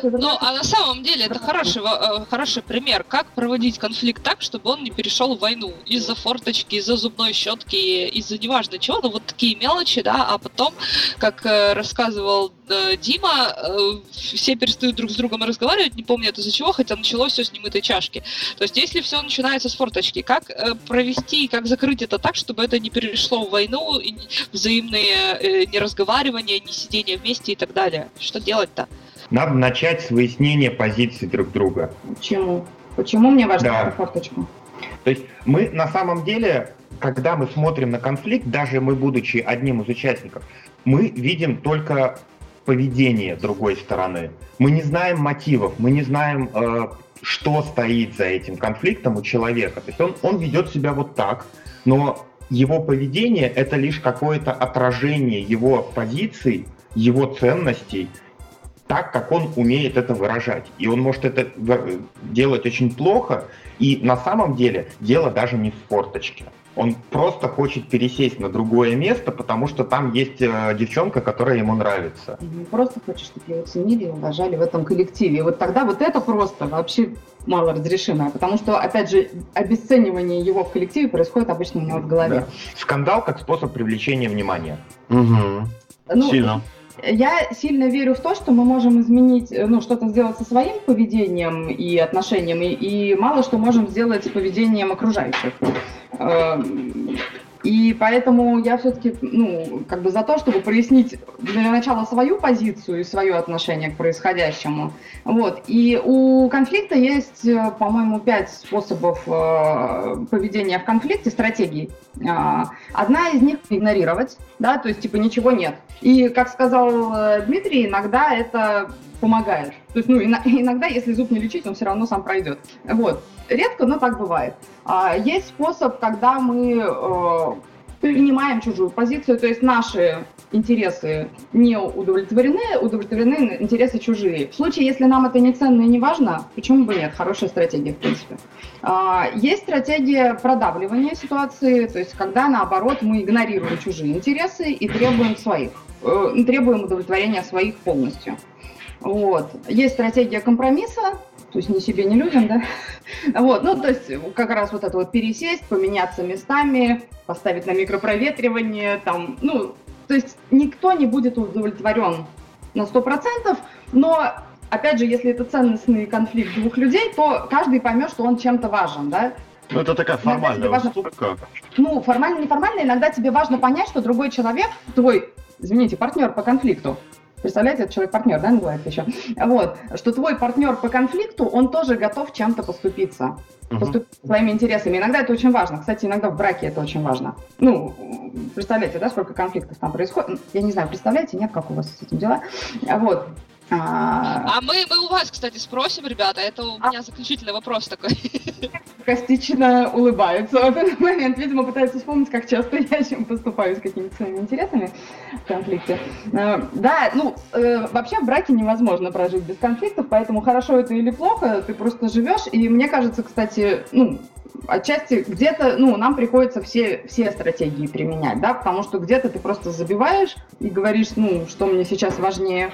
Ну, а на самом деле это хороший, э, хороший пример, как проводить конфликт так, чтобы он не перешел в войну из-за форточки, из-за зубной щетки, из-за неважно чего, но вот такие мелочи, да, а потом, как э, рассказывал э, Дима, все перестают друг с другом разговаривать, не помнят из-за чего, хотя началось все с немытой чашки. То есть, если все начинается с форточки, как провести и как закрыть это так, чтобы это не перешло в войну, и взаимные э, неразговаривания, не сидение вместе и так далее. Что делать-то? Надо начать с выяснения позиций друг друга. Почему? Почему мне важно да. форточку? То есть мы на самом деле, когда мы смотрим на конфликт, даже мы будучи одним из участников, мы видим только поведение другой стороны. Мы не знаем мотивов, мы не знаем э, что стоит за этим конфликтом у человека. То есть он, он ведет себя вот так, но его поведение это лишь какое-то отражение его позиций, его ценностей, так, как он умеет это выражать. И он может это делать очень плохо, и на самом деле дело даже не в форточке. Он просто хочет пересесть на другое место, потому что там есть э, девчонка, которая ему нравится. Он просто хочет, чтобы его ценили и уважали в этом коллективе. И вот тогда вот это просто вообще мало разрешимое, потому что, опять же, обесценивание его в коллективе происходит обычно у него в голове. Да. Скандал как способ привлечения внимания. Угу. Ну, Сильно. Я сильно верю в то, что мы можем изменить, э, ну, что-то сделать со своим поведением и отношениями, и мало что можем сделать с поведением окружающих. И поэтому я все-таки, ну, как бы за то, чтобы прояснить для начала свою позицию и свое отношение к происходящему. Вот. И у конфликта есть, э, по-моему, пять способов э, поведения в конфликте, стратегий. Э, одна из них игнорировать, да, то есть типа ничего нет. И, как сказал э, Дмитрий, иногда это помогает. То есть, ну, иногда, если зуб не лечить, он все равно сам пройдет. Вот. Редко, но так бывает. А, есть способ, когда мы э, принимаем чужую позицию, то есть наши интересы не удовлетворены, удовлетворены интересы чужие. В случае, если нам это не ценно и не важно, почему бы нет? Хорошая стратегия, в принципе. А, есть стратегия продавливания ситуации, то есть когда, наоборот, мы игнорируем чужие интересы и требуем своих, э, требуем удовлетворения своих полностью. Вот. Есть стратегия компромисса, то есть ни себе, ни людям, да? Вот, ну, то есть как раз вот это вот пересесть, поменяться местами, поставить на микропроветривание, там, ну, то есть никто не будет удовлетворен на 100%, но, опять же, если это ценностный конфликт двух людей, то каждый поймет, что он чем-то важен, да? Ну, это такая формальная важно, уступка. Ну, формально, неформально, иногда тебе важно понять, что другой человек, твой, извините, партнер по конфликту, Представляете, это человек-партнер, да, называется еще? Вот, что твой партнер по конфликту, он тоже готов чем-то поступиться. Uh-huh. Поступить своими интересами. Иногда это очень важно. Кстати, иногда в браке это очень важно. Ну, представляете, да, сколько конфликтов там происходит? Я не знаю, представляете, нет, как у вас с этим дела? Вот. А, а мы, мы у вас, кстати, спросим, ребята, это у а... меня заключительный вопрос такой. Костично улыбается в этот момент, видимо, пытается вспомнить, как часто я чем поступаю с какими-то своими интересами в конфликте. А, да, ну, э, вообще в браке невозможно прожить без конфликтов, поэтому хорошо это или плохо, ты просто живешь, и мне кажется, кстати, ну, отчасти где-то, ну, нам приходится все, все стратегии применять, да, потому что где-то ты просто забиваешь и говоришь, ну, что мне сейчас важнее,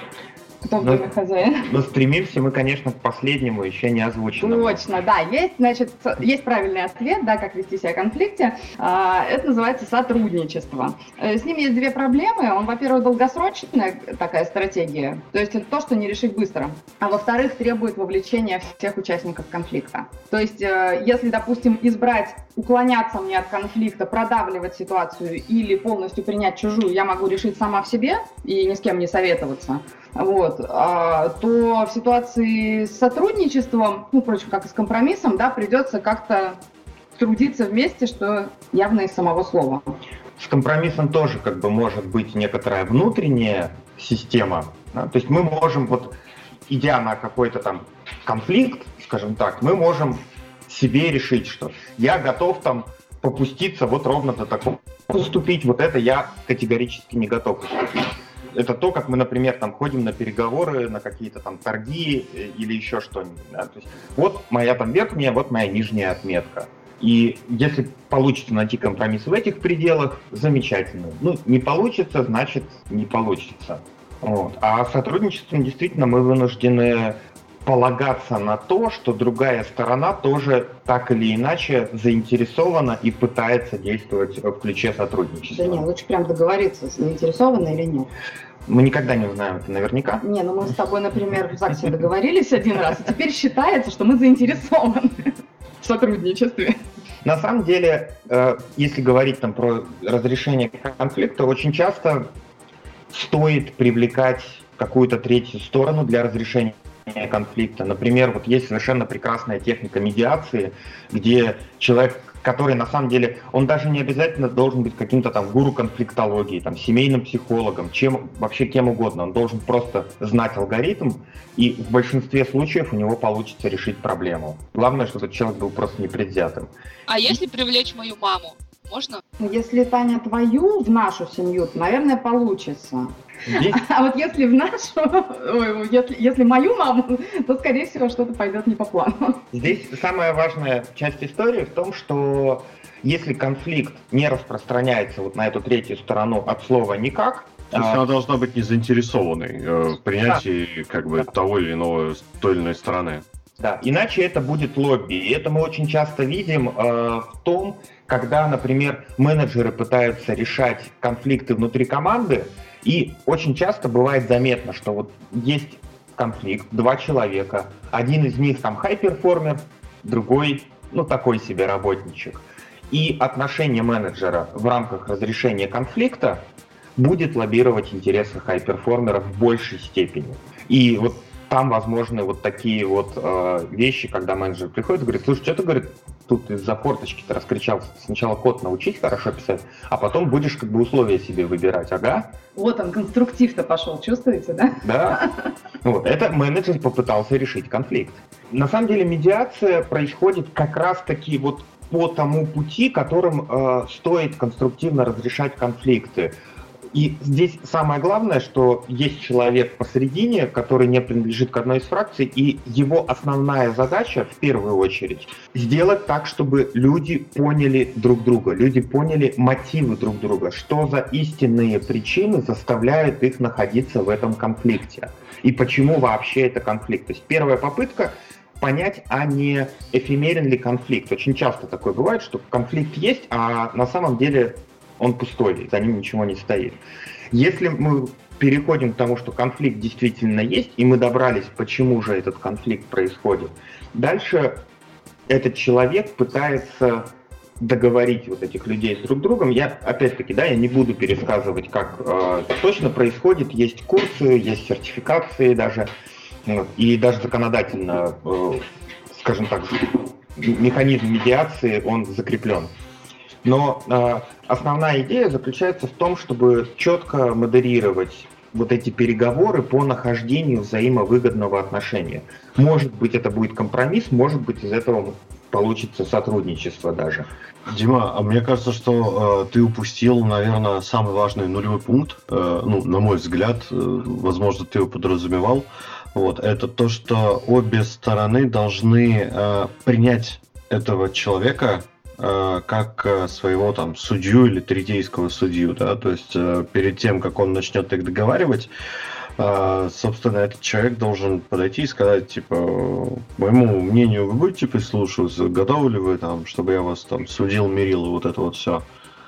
кто в но, доме хозяин? Но стремимся мы, конечно, к последнему, еще не озвученному. Точно, да. Есть, значит, есть правильный ответ, да, как вести себя в конфликте. А, это называется сотрудничество. Э, с ним есть две проблемы. Он, во-первых, долгосрочная такая стратегия, то есть это то, что не решить быстро. А во-вторых, требует вовлечения всех участников конфликта. То есть, э, если, допустим, избрать уклоняться мне от конфликта, продавливать ситуацию или полностью принять чужую, я могу решить сама в себе и ни с кем не советоваться вот, а, то в ситуации с сотрудничеством, ну, впрочем, как и с компромиссом, да, придется как-то трудиться вместе, что явно из самого слова. с компромиссом тоже как бы может быть некоторая внутренняя система. Да? То есть мы можем, вот идя на какой-то там конфликт, скажем так, мы можем себе решить, что я готов там попуститься вот ровно до такого уступить, вот это я категорически не готов уступить. Это то, как мы, например, там ходим на переговоры, на какие-то там торги э, или еще что-нибудь. Да? То есть, вот моя там верхняя, вот моя нижняя отметка. И если получится найти компромисс в этих пределах, замечательно. Ну, не получится, значит, не получится. Вот. А сотрудничеством действительно мы вынуждены полагаться на то, что другая сторона тоже так или иначе заинтересована и пытается действовать в ключе сотрудничества. Да нет, лучше прям договориться, заинтересованы или нет. Мы никогда не узнаем это наверняка. Не, ну мы с тобой, например, в ЗАГСе договорились один раз, и теперь считается, что мы заинтересованы в сотрудничестве. На самом деле, э, если говорить там про разрешение конфликта, очень часто стоит привлекать какую-то третью сторону для разрешения конфликта. Например, вот есть совершенно прекрасная техника медиации, где человек, который на самом деле, он даже не обязательно должен быть каким-то там гуру конфликтологии, там, семейным психологом, чем, вообще кем угодно. Он должен просто знать алгоритм, и в большинстве случаев у него получится решить проблему. Главное, чтобы человек был просто непредвзятым. А если привлечь мою маму? Можно? Если, Таня, твою в нашу семью, то, наверное, получится. Здесь... (laughs) А вот если в нашу, ой, если, если мою маму, то, скорее всего, что-то пойдет не по плану. Здесь самая важная часть истории в том, что если конфликт не распространяется вот на эту третью сторону от слова «никак», то есть а, она должна быть не заинтересованной э, в принятии как бы того или иного той или иной стороны. Да, иначе это будет лобби. И это мы очень часто видим э, в том, когда, например, менеджеры пытаются решать конфликты внутри команды, и очень часто бывает заметно, что вот есть конфликт, два человека, один из них там high-performer, другой, ну, такой себе работничек. И отношение менеджера в рамках разрешения конфликта будет лоббировать интересы high-performer а в большей степени. И вот там возможны вот такие вот э, вещи, когда менеджер приходит и говорит, слушай, что ты, говорит, тут из-за форточки-то раскричался. Сначала код научить хорошо писать, а потом будешь как бы условия себе выбирать, ага. Вот он, конструктив-то пошел, чувствуете, да? Да. Вот, это менеджер попытался решить конфликт. На самом деле медиация происходит как раз-таки вот по тому пути, которым э, стоит конструктивно разрешать конфликты. И здесь самое главное, что есть человек посередине, который не принадлежит к одной из фракций, и его основная задача, в первую очередь, сделать так, чтобы люди поняли друг друга, люди поняли мотивы друг друга, что за истинные причины заставляют их находиться в этом конфликте, и почему вообще это конфликт. То есть первая попытка понять, а не эфемерен ли конфликт. Очень часто такое бывает, что конфликт есть, а на самом деле он пустой, за ним ничего не стоит. Если мы переходим к тому, что конфликт действительно есть, и мы добрались, почему же этот конфликт происходит, дальше этот человек пытается договорить вот этих людей с друг другом. Я, опять-таки, да, я не буду пересказывать, как э, точно происходит. Есть курсы, есть сертификации даже, и даже законодательно, э, скажем так, механизм медиации, он закреплен. Но э, основная идея заключается в том, чтобы четко модерировать вот эти переговоры по нахождению взаимовыгодного отношения. Может быть, это будет компромисс, может быть, из этого получится сотрудничество даже. Дима, а мне кажется, что э, ты упустил, наверное, самый важный нулевой пункт. Э, ну, на мой взгляд, э, возможно, ты его подразумевал. Вот, это то, что обе стороны должны э, принять этого человека как э, своего там судью или третейского судью, да, то есть э, перед тем, как он начнет их договаривать, собственно, этот человек должен подойти и сказать, типа, моему мнению вы будете прислушиваться, готовы ли вы там, чтобы я вас там судил, мирил и вот это вот все.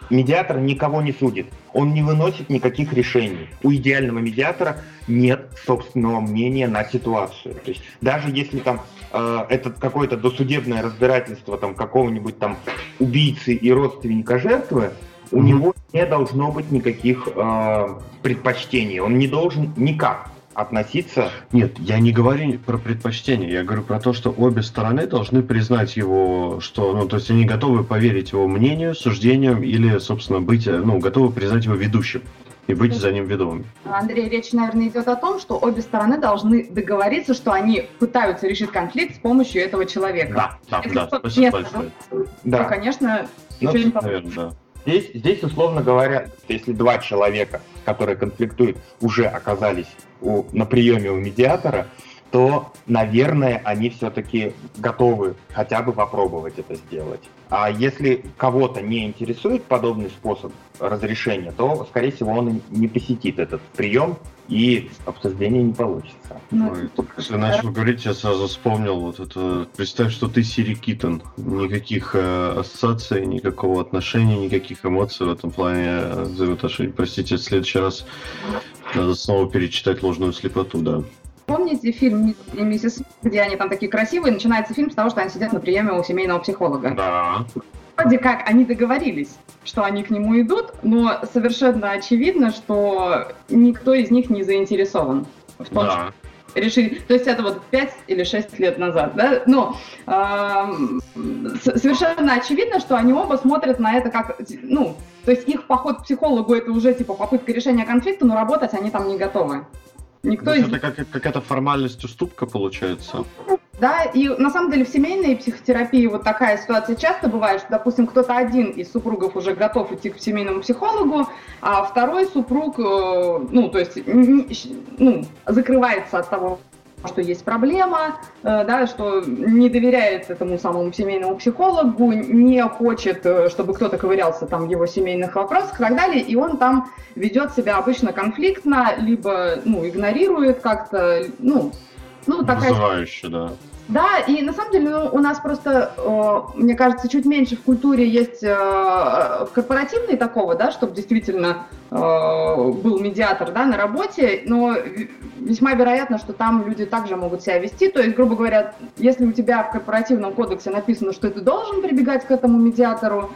Медиатор никого не судит, он не выносит никаких решений. У идеального медиатора нет собственного мнения на ситуацию. То есть даже если там э, это какое-то досудебное разбирательство там какого-нибудь там убийцы и родственника жертвы, у mm-hmm. него не должно быть никаких э, предпочтений, он не должен никак относиться... Нет, я не говорю про предпочтение, я говорю про то, что обе стороны должны признать его, что, ну, то есть они готовы поверить его мнению, суждениям или, собственно, быть, ну, готовы признать его ведущим и быть за ним ведомыми. Андрей, речь, наверное, идет о том, что обе стороны должны договориться, что они пытаются решить конфликт с помощью этого человека. Да, да, Если да, спасибо нет, большое. Да. То, конечно, Ну, ничего не. Наверное, да. Здесь, здесь, условно говоря, если два человека, которые конфликтуют, уже оказались у, на приеме у медиатора, то, наверное, они все-таки готовы хотя бы попробовать это сделать. А если кого-то не интересует подобный способ разрешения, то, скорее всего, он и не посетит этот прием, и обсуждение не получится. Ну, Ой, если начал говорить, я сразу вспомнил вот это. Представь, что ты Сири Китон. Никаких э, ассоциаций, никакого отношения, никаких эмоций в этом плане э, взаимоотношений. Простите, в следующий раз надо снова перечитать ложную слепоту, да. Помните фильм «Мисс и миссис Смит», где они там такие красивые? Начинается фильм с того, что они сидят на приеме у семейного психолога. Да. Вроде как они договорились, что они к нему идут, но совершенно очевидно, что никто из них не заинтересован в том, Да. решили. То есть это вот 5 или 6 лет назад, да? Но эм, совершенно очевидно, что они оба смотрят на это как, ну, то есть их поход к психологу это уже типа попытка решения конфликта, но работать они там не готовы. Никто из это как, какая-то формальность, уступка получается. да, и на самом деле в семейной психотерапии вот такая ситуация часто бывает, что, допустим, кто-то один из супругов уже готов идти к семейному психологу, а второй супруг, э, ну, то есть, ну, закрывается от того, что есть проблема, э, да, что не доверяет этому самому семейному психологу, не хочет, э, чтобы кто-то ковырялся там в его семейных вопросах и так далее, и он там ведет себя обычно конфликтно, либо, ну, игнорирует как-то, ну, ну, такая Вызывающе, да. Да, и на самом деле ну, у нас просто, э, мне кажется, чуть меньше в культуре есть э, в корпоративной такого, да, чтобы действительно э, был медиатор да, на работе, но весьма вероятно, что там люди также могут себя вести. То есть, грубо говоря, если у тебя в корпоративном кодексе написано, что ты должен прибегать к этому медиатору,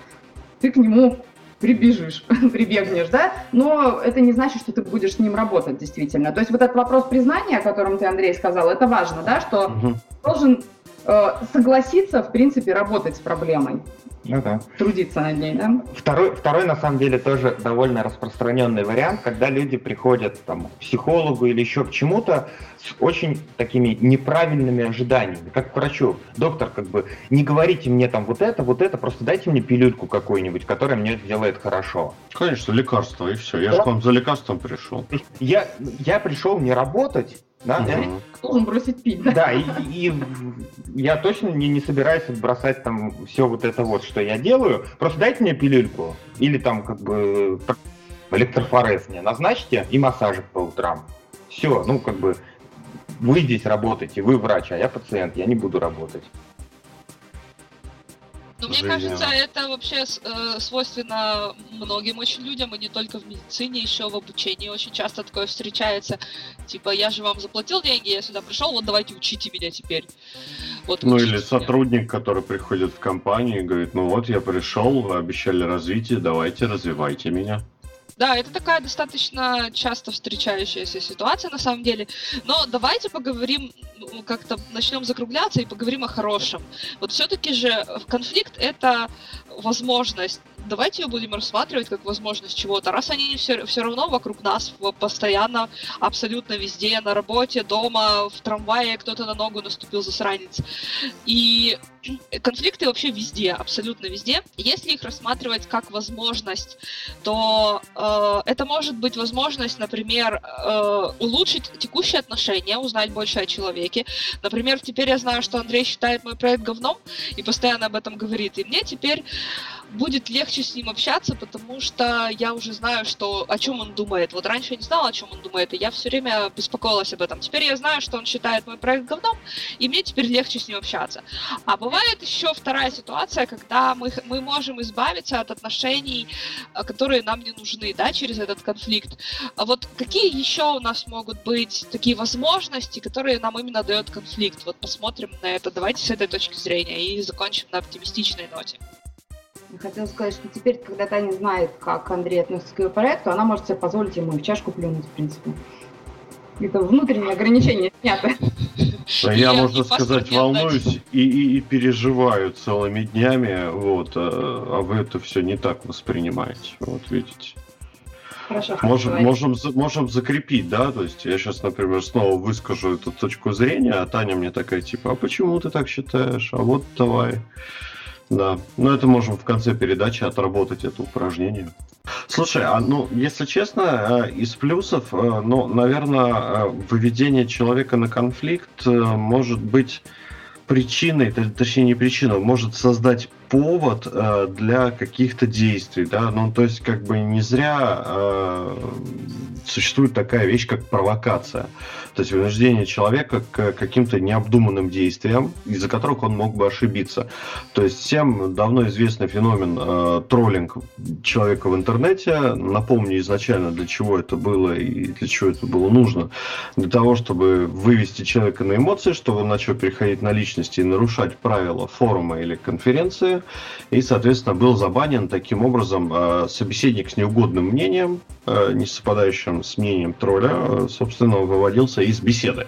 ты к нему прибежишь, (laughs) прибегнешь, да, но это не значит, что ты будешь с ним работать действительно. То есть вот этот вопрос признания, о котором ты, Андрей, сказал, это важно, да, что Мгм. должен э, согласиться, в принципе, работать с проблемой, Ну да. трудиться над ней, да? Второй, второй, на самом деле, тоже довольно распространенный вариант, когда люди приходят там, к психологу или еще к чему-то с очень такими неправильными ожиданиями, как к врачу. Доктор, как бы, не говорите мне там вот это, вот это, просто дайте мне пилюльку какую-нибудь, которая мне сделает хорошо. Конечно, лекарство, и все. Я же к вам за лекарством пришел. Я, я пришел не работать, да, Мгм. Должен бросить пить, да? Да, и, и я точно не, не собираюсь бросать там все вот это вот, что я делаю. Просто дайте мне пилюльку. Или там как бы электрофорез мне назначьте и массажик по утрам. Все, ну как бы вы здесь работаете, вы врач, а я пациент, я не буду работать. Ну, мне кажется, это вообще э, свойственно многим очень людям, и не только в медицине, еще в обучении очень часто такое встречается. Типа, я же вам заплатил деньги, я сюда пришел, вот давайте учите меня теперь. Вот Ну или меня. сотрудник, который приходит в компанию и говорит, ну вот я пришел, вы обещали развитие, давайте развивайте меня. Да, это такая достаточно часто встречающаяся ситуация на самом деле. Но давайте поговорим, ну, как-то начнем закругляться и поговорим о хорошем. Вот все-таки же э, конфликт это возможность. Давайте ее будем рассматривать как возможность чего-то. Раз они все, все равно вокруг нас постоянно, абсолютно везде, на работе, дома, в трамвае кто-то на ногу наступил засранец. И (clears throat) конфликты вообще везде, абсолютно везде. Если их рассматривать как возможность то э, это может быть возможность, например, э, улучшить текущие отношения, узнать больше о человеке. Например, теперь я знаю, что Андрей считает мой проект говном и постоянно об этом говорит. И мне теперь будет легче с ним общаться, потому что я уже знаю, что о чем он думает. Вот раньше я не знала, о чем он думает, и я все время беспокоилась об этом. Теперь я знаю, что он считает мой проект говном, и мне теперь легче с ним общаться. А бывает еще вторая ситуация, когда мы, мы можем избавиться от отношений, а, которые нам не нужны, да, через этот конфликт. А вот какие еще у нас могут быть такие возможности, которые нам именно дает конфликт? Вот посмотрим на это, давайте с этой точки зрения и закончим на оптимистичной ноте. Я Хотела сказать, что теперь, когда Таня знает, как Андрей относится к ее проекту, она может себе позволить ему и в чашку плюнуть, в принципе. Это внутренние ограничения сняты. А я, можно сказать, волнуюсь и, и, и переживаю целыми днями, вот, а, а вы это все не так воспринимаете, вот видите. Хорошо, можем, можем, можем закрепить, да, то есть я сейчас, например, снова выскажу эту точку зрения, а Таня мне такая, типа, а почему ты так считаешь, а вот давай. Да, но это можем в конце передачи отработать это упражнение. Слушай, а ну, если честно, э, из плюсов, э, ну, наверное, э, выведение человека на конфликт может быть причиной, точнее не причиной, может создать повод э, для каких-то действий, да, ну то есть как бы не зря э, существует такая вещь, как провокация, то есть вынуждение человека к каким-то необдуманным действиям, из-за которых он мог бы ошибиться. То есть всем давно известный феномен э, троллинг человека в интернете. Напомню изначально, для чего это было и для чего это было нужно. Для того, чтобы вывести человека на эмоции, чтобы он начал переходить на личности и нарушать правила форума или конференции, и, соответственно, был забанен таким образом э, собеседник с неугодным мнением, э, не совпадающим с мнением тролля, э, собственно, выводился из беседы.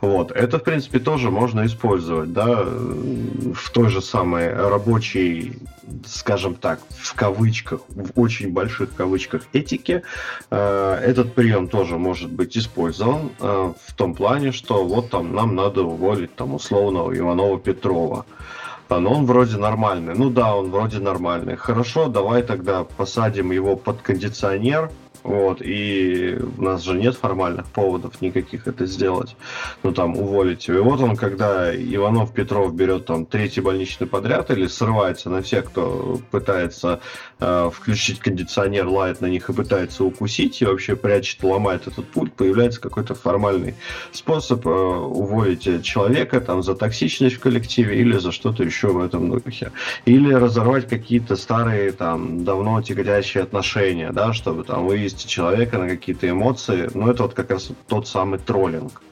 Вот. Это, в принципе, тоже можно использовать, да, в той же самой рабочей, скажем так, в кавычках, в очень больших кавычках этике, этот прием тоже может быть использован в том плане, что вот там нам надо уволить там условного Иванова Петрова. Но он вроде нормальный. Ну да, он вроде нормальный. Хорошо, давай тогда посадим его под кондиционер, вот, и у нас же нет формальных поводов никаких это сделать. Ну, там, уволить его. И вот он, когда Иванов Петров берет там третий больничный подряд или срывается на всех, кто пытается э, включить кондиционер, лает на них и пытается укусить, и вообще прячет, ломает этот пульт, появляется какой-то формальный способ э, уволить человека там за токсичность в коллективе или за что-то еще в этом духе. Или разорвать какие-то старые там давно тяготящие отношения, да, чтобы там вывести вывести человека на какие-то эмоции, ну, это вот как раз тот самый троллинг.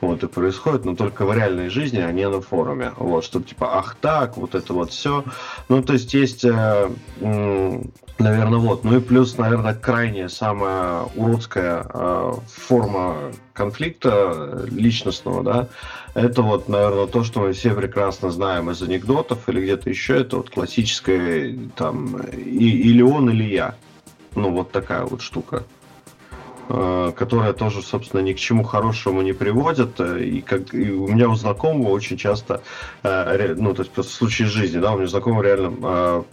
Вот, и происходит, но только в реальной жизни, а не на форуме. Вот, чтобы типа, ах так, вот это вот все. Ну, то есть есть, э, э, наверное, вот. Ну и плюс, наверное, крайняя, самая уродская э, форма конфликта личностного, да, это вот, наверное, то, что мы все прекрасно знаем из анекдотов или где-то еще, это вот классическое там и, или он, или я. Ну, вот такая вот штука э, которая тоже, собственно, ни к чему хорошему не приводит. Э, и, как, и у меня у знакомого очень часто, э, ну, то есть в случае жизни, да, у меня знакомый реально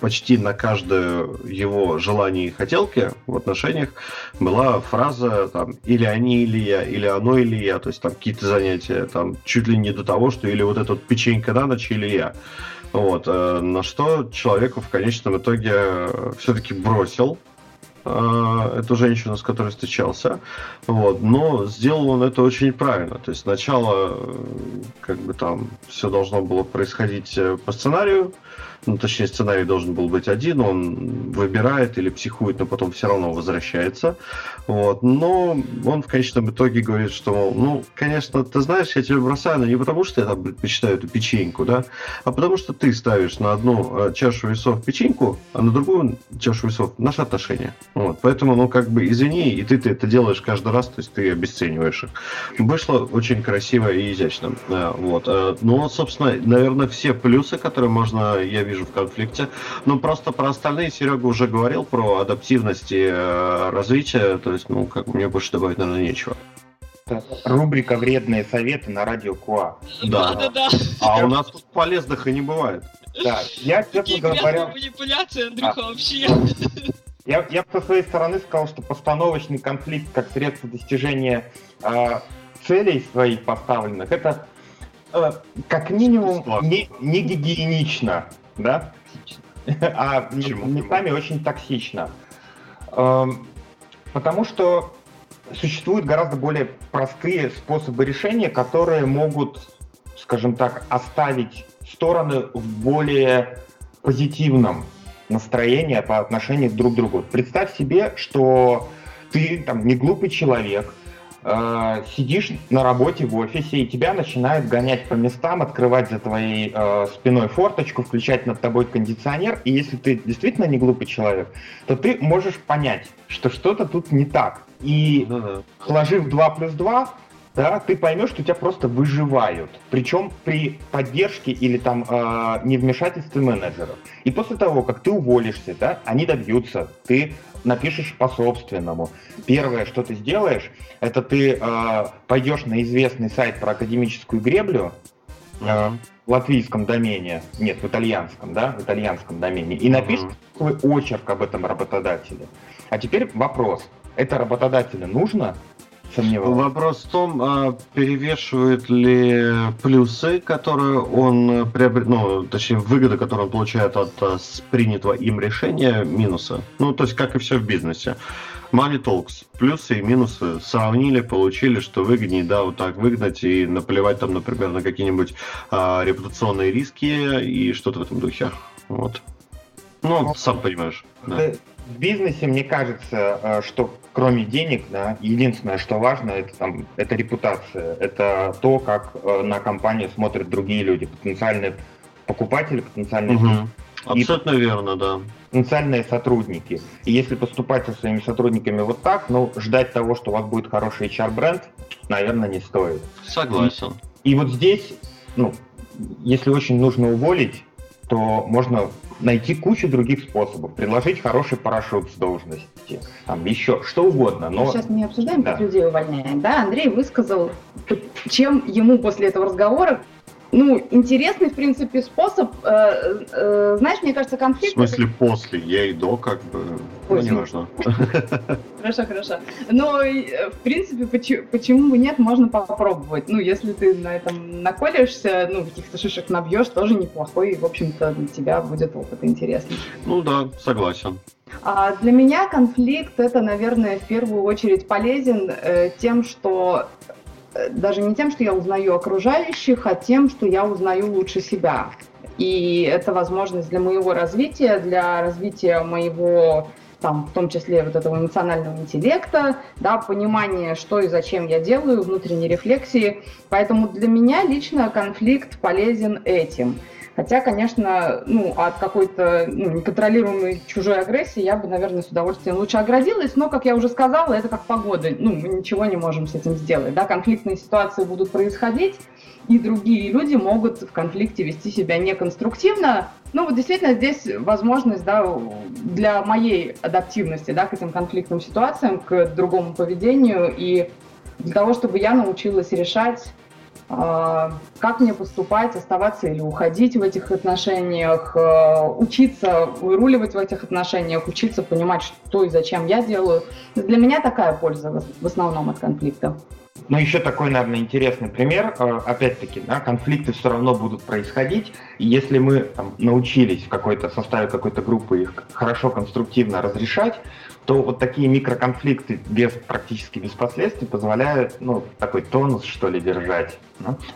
почти на каждое его желание и хотелки в отношениях была фраза там или они, или я, или оно, или я, то есть там какие-то занятия, там чуть ли не до того, что или вот эта вот печенька на ночь, или я. Вот, э, на что человеку в конечном итоге э, все-таки бросил э, эту женщину, с которой встречался. Вот, но сделал он это очень правильно. То есть сначала как бы там все должно было происходить по сценарию, ну, точнее, сценарий должен был быть один, он выбирает или психует, но потом все равно возвращается. Вот. Но он в конечном итоге говорит, что, мол, ну, конечно, ты знаешь, я тебя бросаю, но не потому, что я там предпочитаю эту печеньку, да, а потому что ты ставишь на одну э, чашу весов печеньку, а на другую чашу весов наши отношения. Вот. Поэтому, ну, как бы, извини, и ты, ты это делаешь каждый раз, то есть ты обесцениваешь их. Вышло очень красиво и изящно. Э, вот. Э, ну, собственно, наверное, все плюсы, которые можно, я вижу в конфликте. Ну, просто про остальные Серега уже говорил про адаптивность и э, развитие, то есть, ну, как мне больше добавить, наверное, нечего. Рубрика «Вредные советы» на радио КУА. Да, (laughs) да, да. А у нас тут полезных и не бывает. Да, я, честно говоря... манипуляции, Андрюха, вообще. Я, я со своей стороны сказал, что постановочный конфликт как средство достижения э, целей своих поставленных, это э, как минимум не, не гигиенично да? (laughs) А местами очень токсично. Эм, потому что существуют гораздо более простые способы решения, которые могут, скажем так, оставить стороны в более позитивном настроении по отношению друг к другу. Представь себе, что ты там не глупый человек, э, сидишь на работе в офисе, и тебя начинают гонять по местам, открывать за твоей э, спиной форточку, включать над тобой кондиционер, и если ты действительно не глупый человек, то ты можешь понять, что что-то тут не так. И Ну да. сложив 2 плюс 2, да, ты поймешь, что тебя просто выживают. Причем при поддержке или там э, невмешательстве менеджеров. И после того, как ты уволишься, да, они добьются, ты напишешь по-собственному. Первое, что ты сделаешь, это ты э, пойдешь на известный сайт про академическую греблю, э, в латвийском домене, нет, в итальянском, да, в итальянском домене, и напишешь свой очерк об этом работодателе. А теперь вопрос. Это работодателю нужно? Сомневаюсь. Вопрос в том, а перевешивают ли плюсы, которые он э, приобрет, ну, точнее, выгоды, которые он получает от с принятого им решения, минусы. Ну, то есть, как и все в бизнесе. Money Talks. Плюсы и минусы сравнили, получили, что выгоднее, да, вот так выгнать и наплевать там, например, на какие-нибудь а, репутационные риски и что-то в этом духе. Вот. Ну, сам понимаешь. да. Э, В бизнесе, мне кажется, э, что кроме денег, да, единственное, что важно, это, там, это репутация. Это то, как э, на компанию смотрят другие люди, потенциальные покупатели, потенциальные, Мгм. Абсолютно верно, да. потенциальные сотрудники. И если поступать со своими сотрудниками вот так, ну, ждать того, что у вас будет хороший HR-бренд, наверное, не стоит. Согласен. И вот здесь, ну, если очень нужно уволить, то можно найти кучу других способов, предложить хороший парашют с должности, там еще что угодно, Мы но сейчас не обсуждаем, как Да. людей увольняем. Да, Андрей высказал, чем ему после этого разговора ну, интересный, в принципе, способ. э, э, знаешь, мне кажется, В конфликт... смысле после, я и до, как бы, ну, Ой, не важно. (laughs) Хорошо, хорошо. Но, э, в принципе, почему, почему бы нет, можно попробовать. Ну, если ты на этом наколешься, ну, каких-то шишек набьешь, тоже неплохой, и, в общем-то, для тебя будет опыт интересный. Ну да, согласен. А для меня конфликт это, наверное, в первую очередь полезен э, тем, что даже не тем, что я узнаю окружающих, а тем, что я узнаю лучше себя. И это возможность для моего развития, для развития моего там, в том числе вот этого эмоционального интеллекта, да, понимание, что и зачем я делаю, внутренней рефлексии. Поэтому для меня лично конфликт полезен этим. Хотя, конечно, ну, от какой-то ну, неконтролируемой чужой агрессии я бы, наверное, с удовольствием лучше оградилась, но, как я уже сказала, это как погода. Ну, мы ничего не можем с этим сделать. Да? Конфликтные ситуации будут происходить, и другие люди могут в конфликте вести себя неконструктивно. Ну, вот действительно здесь возможность да, для моей адаптивности да, к этим конфликтным ситуациям, к другому поведению, и для того, чтобы я научилась решать как мне поступать, оставаться или уходить в этих отношениях, э, учиться выруливать в этих отношениях, учиться понимать, что и зачем я делаю. Для меня такая польза в основном от конфликта. Ну, еще такой, наверное, интересный пример. Э, Опять-таки, да, конфликты все равно будут происходить. И если мы там, научились в какой-то составе какой-то группы их хорошо, конструктивно разрешать, то вот такие микроконфликты без, практически без последствий позволяют, ну, такой тонус, что ли, держать.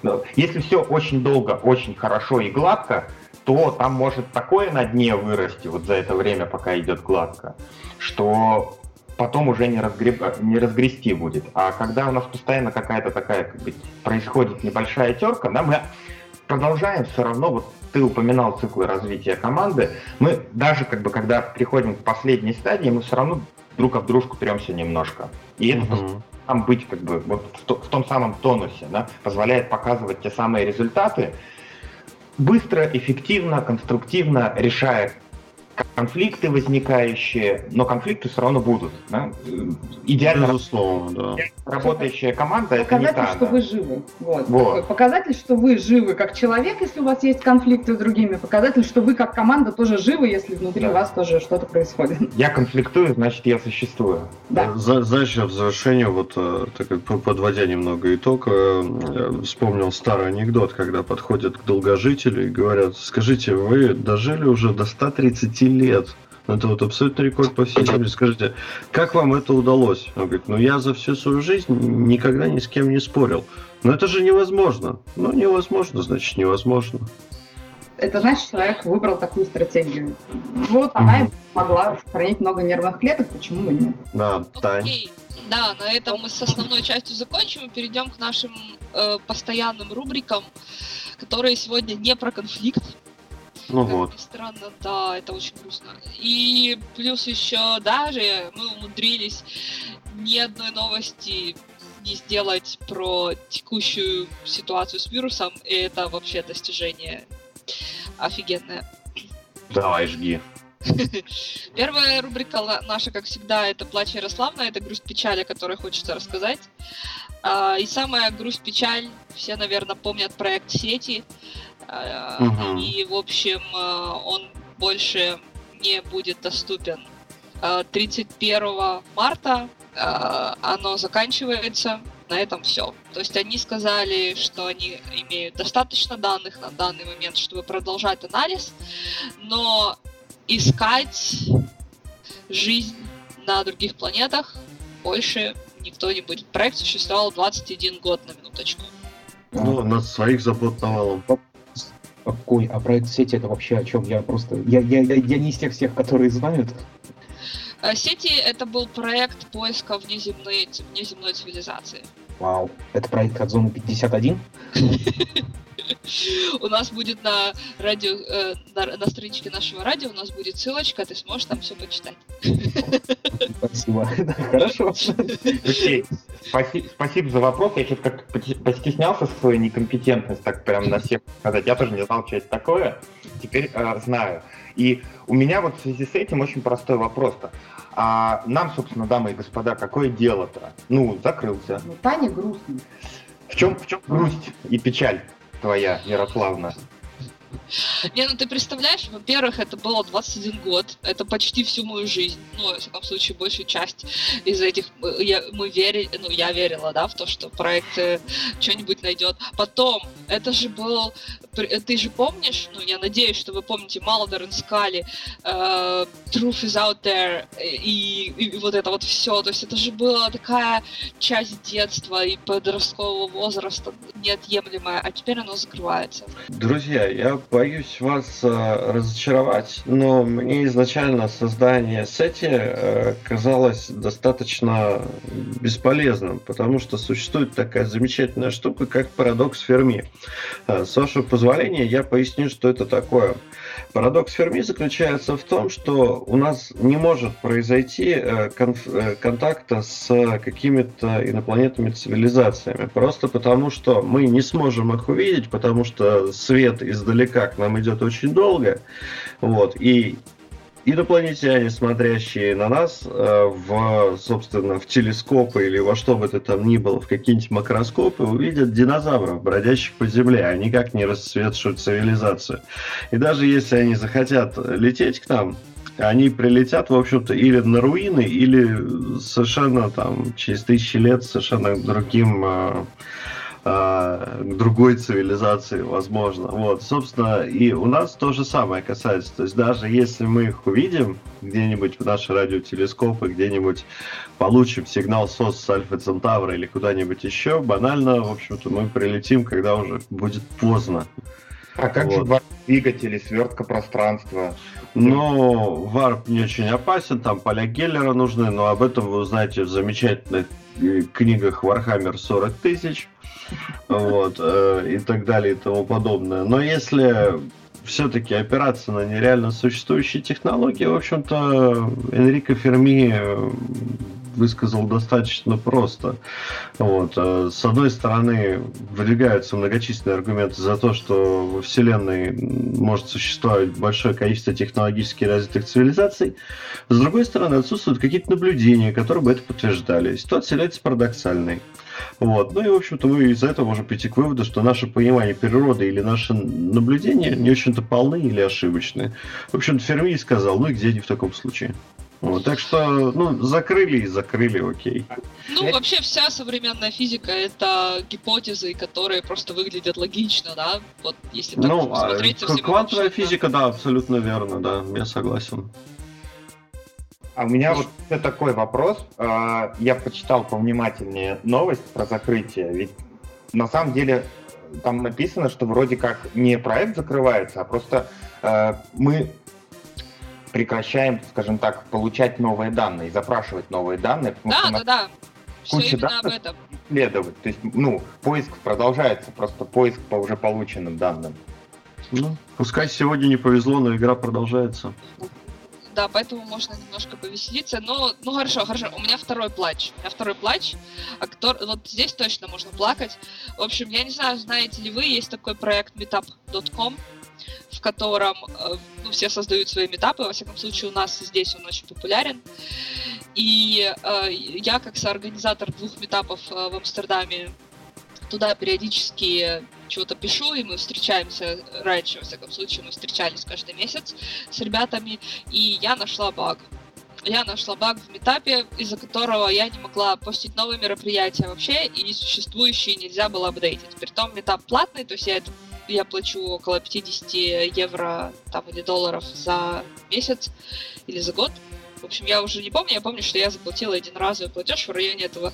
Но Если все очень долго, очень хорошо и гладко, то там может такое на дне вырасти вот за это время, пока идет гладко, что потом уже не, разгреб- не разгрести будет. А когда у нас постоянно какая-то такая как бы, происходит небольшая терка, да, мы продолжаем все равно, вот ты упоминал циклы развития команды, мы даже как бы когда приходим к последней стадии, мы все равно друг об дружку тремся немножко. И это Мгм. там быть как бы вот в, то- в том самом тонусе, да, позволяет показывать те самые результаты, быстро, эффективно, конструктивно решая конфликты возникающие, но конфликты все равно будут. да. Идеально Безусловно, да. работающая команда это не Показатель, та. что да. вы живы. Вот. Вот. Такой Показатель, что вы живы как человек, если у вас есть конфликты с другими. Показатель, что вы как команда тоже живы, если внутри Да. вас тоже что-то происходит. Я конфликтую, значит я существую. Да. За- Знаешь, я в завершение, вот э, так подводя немного итог, э, э, вспомнил старый анекдот, когда подходят к долгожителю и говорят, скажите, вы дожили уже до 130 лет. Это вот абсолютно рекорд по всей земле. Скажите, как вам это удалось? Он говорит, ну я за всю свою жизнь никогда ни с кем не спорил. Но это же невозможно. Ну, невозможно, значит, невозможно. Это значит, человек выбрал такую стратегию. Вот она ему помогла сохранить много нервных клеток, почему бы нет? Да, Тань. Окей, Да, на этом мы с основной частью закончим и перейдем к нашим э, постоянным рубрикам, которые сегодня не про конфликт. Ну как вот. странно, да, это очень грустно. И плюс еще даже мы умудрились ни одной новости не сделать про текущую ситуацию с вирусом, и это вообще достижение офигенное. Давай, жги. (laughs) Первая рубрика наша, как всегда, это «Плач Ярославна», это грусть-печаль, о которой хочется рассказать. А, И самая грусть-печаль, все, наверное, помнят проект «Сети», А, и, в общем, а, он больше не будет доступен. А, 31 марта а, оно заканчивается, на этом все. То есть они сказали, что они имеют достаточно данных на данный момент, чтобы продолжать анализ, но искать жизнь на других планетах больше никто не будет. Проект существовал 21 год на минуточку. Ну, у нас своих забот навалом. Какой? А проект сети это вообще о чем? Я просто... Я, я, я, я не из тех всех, которые знают. А Сети — это был проект поиска внеземной, внеземной цивилизации. Вау. Это проект от зоны 51? (laughs) У нас будет на радио, э, на, на страничке нашего радио у нас будет ссылочка, ты сможешь там все почитать. Спасибо. (laughs) Хорошо. Окей. Спаси- Спасибо за вопрос. Я сейчас как постеснялся свою некомпетентность, так прям на всех сказать. Я тоже не знал, что это такое. Теперь э, знаю. И у меня вот в связи с этим очень простой вопрос-то. А нам, собственно, дамы и господа, какое дело-то? Ну, закрылся. Ну, Таня грустно. В чем, в чем грусть и печаль твоя, Ярославна? Не, ну ты представляешь, во-первых, это было 21 год, это почти всю мою жизнь, ну, во всяком случае, большую часть из этих, я, мы верили, ну, я верила, да, в то, что проект э, что-нибудь найдет. Потом, это же был, ты же помнишь, ну, я надеюсь, что вы помните Малдер и Скали, э, Truth is out there, и, и вот это вот все, то есть это же была такая часть детства и подросткового возраста неотъемлемая, а теперь оно закрывается. Друзья, я боюсь вас э, разочаровать, но мне изначально создание сети э, казалось достаточно бесполезным, потому что существует такая замечательная штука, как парадокс Ферми. Э, с вашего позволения я поясню, что это такое. Парадокс Ферми заключается в том, что у нас не может произойти э, конф- э, контакта с какими-то инопланетными цивилизациями. Просто потому, что мы не сможем их увидеть, потому что свет издалека к нам идет очень долго. Вот, и инопланетяне, смотрящие на нас э, в, собственно, в телескопы или во что бы это там ни было, в какие-нибудь макроскопы, увидят динозавров, бродящих по Земле, а никак не расцветшую цивилизацию. И даже если они захотят лететь к нам, они прилетят, в общем-то, или на руины, или совершенно там через тысячи лет совершенно другим э, к другой цивилизации, возможно. Вот, собственно, и у нас то же самое касается. То есть даже если мы их увидим где-нибудь в наши радиотелескопы, где-нибудь получим сигнал СОС с Альфа Центавра или куда-нибудь еще, банально, в общем-то, мы прилетим, когда уже будет поздно. А как же Вот. два двигатели, свертка пространства? Но варп не очень опасен, там поля Геллера нужны, но об этом вы узнаете в замечательных э, книгах Warhammer 40 тысяч, вот, э, и так далее и тому подобное. Но если все-таки опираться на нереально существующие технологии, в общем-то, Энрико Ферми э, высказал достаточно просто. Вот. э, С одной стороны, выдвигаются многочисленные аргументы за то, что во Вселенной может существовать большое количество технологически развитых цивилизаций. С другой стороны, отсутствуют какие-то наблюдения, которые бы это подтверждали. Ситуация является парадоксальной. Вот. Ну и, в общем-то, мы из-за этого можем прийти к выводу, что наше понимание природы или наши наблюдения не очень-то полны или ошибочны. В общем-то, Ферми сказал, ну и где они в таком случае? Вот, так что, ну, закрыли и закрыли, окей. Ну, Я- вообще вся современная физика это гипотезы, которые просто выглядят логично, да? Вот если так Ну, а, смотреть к- совсем квантовая физика, да, абсолютно верно, да, я согласен. А у меня вот такой вопрос. А, Я почитал повнимательнее новость про закрытие. Ведь на самом деле там написано, что вроде как не проект закрывается, а просто э, мы прекращаем, скажем так, получать новые данные, запрашивать новые данные. потому что Да, нас да, да. Все куча именно об данных этом. исследовать. То есть, ну, поиск продолжается, просто поиск по уже полученным данным. Ну, пускай сегодня не повезло, но игра продолжается. Да, поэтому можно немножко повеселиться. Но, ну хорошо, хорошо. У меня второй плач. У меня второй плач, а который, вот здесь точно можно плакать. В общем, я не знаю, знаете ли вы, есть такой проект meetup.com, в котором э, ну, все создают свои метапы. Во всяком случае, у нас здесь он очень популярен. И э, я, как соорганизатор двух метапов э, в Амстердаме, туда периодически чего-то пишу, и мы встречаемся раньше, во всяком случае, мы встречались каждый месяц с ребятами, и я нашла баг. Я нашла баг в метапе, из-за которого я не могла постить новые мероприятия вообще, и существующие нельзя было апдейтить. Притом метап платный, то есть я, это, я плачу около 50 евро там, или долларов за месяц или за год. В общем, я уже не помню, я помню, что я заплатила один разовый платеж в районе этого,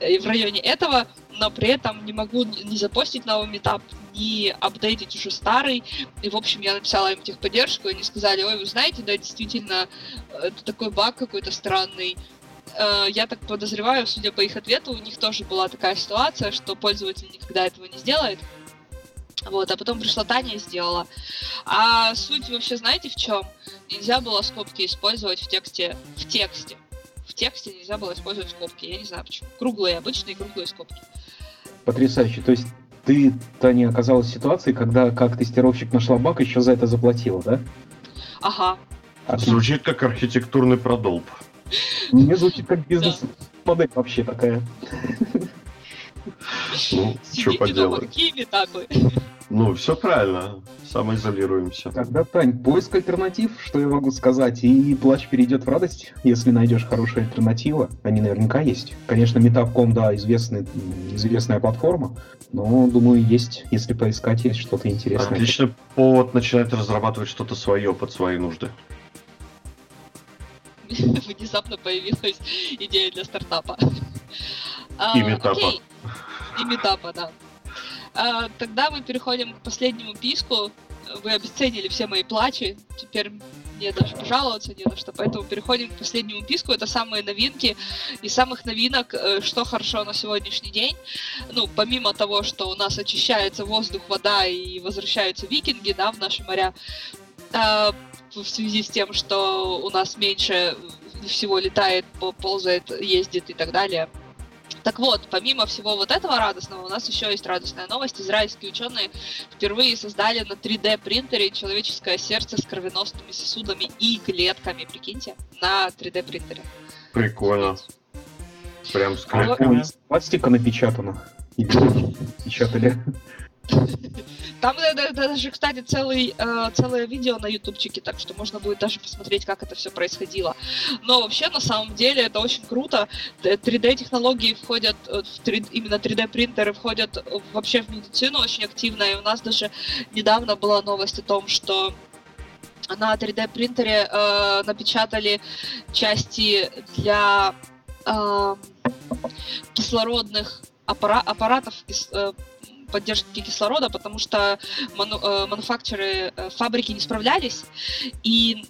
и в районе этого, но при этом не могу не запостить новый метап, не апдейтить уже старый. И, в общем, я написала им техподдержку, и они сказали, ой, вы знаете, да, действительно, это такой баг какой-то странный. Э, Я так подозреваю, судя по их ответу, у них тоже была такая ситуация, что пользователь никогда этого не сделает. Вот, а потом пришла Таня и сделала. А суть вообще знаете в чем? Нельзя было скобки использовать в тексте. В тексте. В тексте нельзя было использовать скобки. Я не знаю почему. Круглые, обычные круглые скобки. Потрясающе. То есть ты, Таня, оказалась в ситуации, когда как тестировщик нашла баг, еще за это заплатила, да? Ага. Отлично. Звучит как архитектурный продолб. Мне звучит как бизнес-модель вообще такая. Ну, что поделать. какие? Ну, все правильно. Самоизолируемся. Тогда, Тань, поиск альтернатив, что я могу сказать, и плач перейдет в радость, если найдешь хорошую альтернативу. Они наверняка есть. Конечно, Meetup.com, да, известный, известная платформа, но, думаю, есть, если поискать, есть что-то интересное. Отличный повод начинать разрабатывать что-то свое под свои нужды. Внезапно появилась идея для стартапа. А, И метапа. И метапа, да. А, Тогда мы переходим к последнему писку. Вы обесценили все мои плачи. Теперь мне даже пожаловаться не на что. Поэтому переходим к последнему писку. Это самые новинки. Из самых новинок, э, что хорошо на сегодняшний день. Ну, помимо того, что у нас очищается воздух, вода и возвращаются викинги, да, в наши моря. а, в связи с тем, что у нас меньше всего летает, по- ползает, ездит и так далее. Так вот, помимо всего вот этого радостного, у нас еще есть радостная новость. Израильские ученые впервые создали на 3D принтере человеческое сердце с кровеносными сосудами и клетками, прикиньте, на 3D принтере. Прикольно. Прям с А, пластика напечатано. Или печатали. Там э, да- да- даже, кстати, целый, э, целое видео на ютубчике, так что можно будет даже посмотреть, как это все происходило. Но вообще, на самом деле, это очень круто. 3D-технологии входят, э, в 3D именно 3D-принтеры входят вообще в медицину очень активно, и у нас даже недавно была новость о том, что на 3D-принтере э, напечатали части для э, кислородных аппара- аппаратов кис- э, поддержки кислорода, потому что ману- э, мануфакчеры, э, фабрики не справлялись, и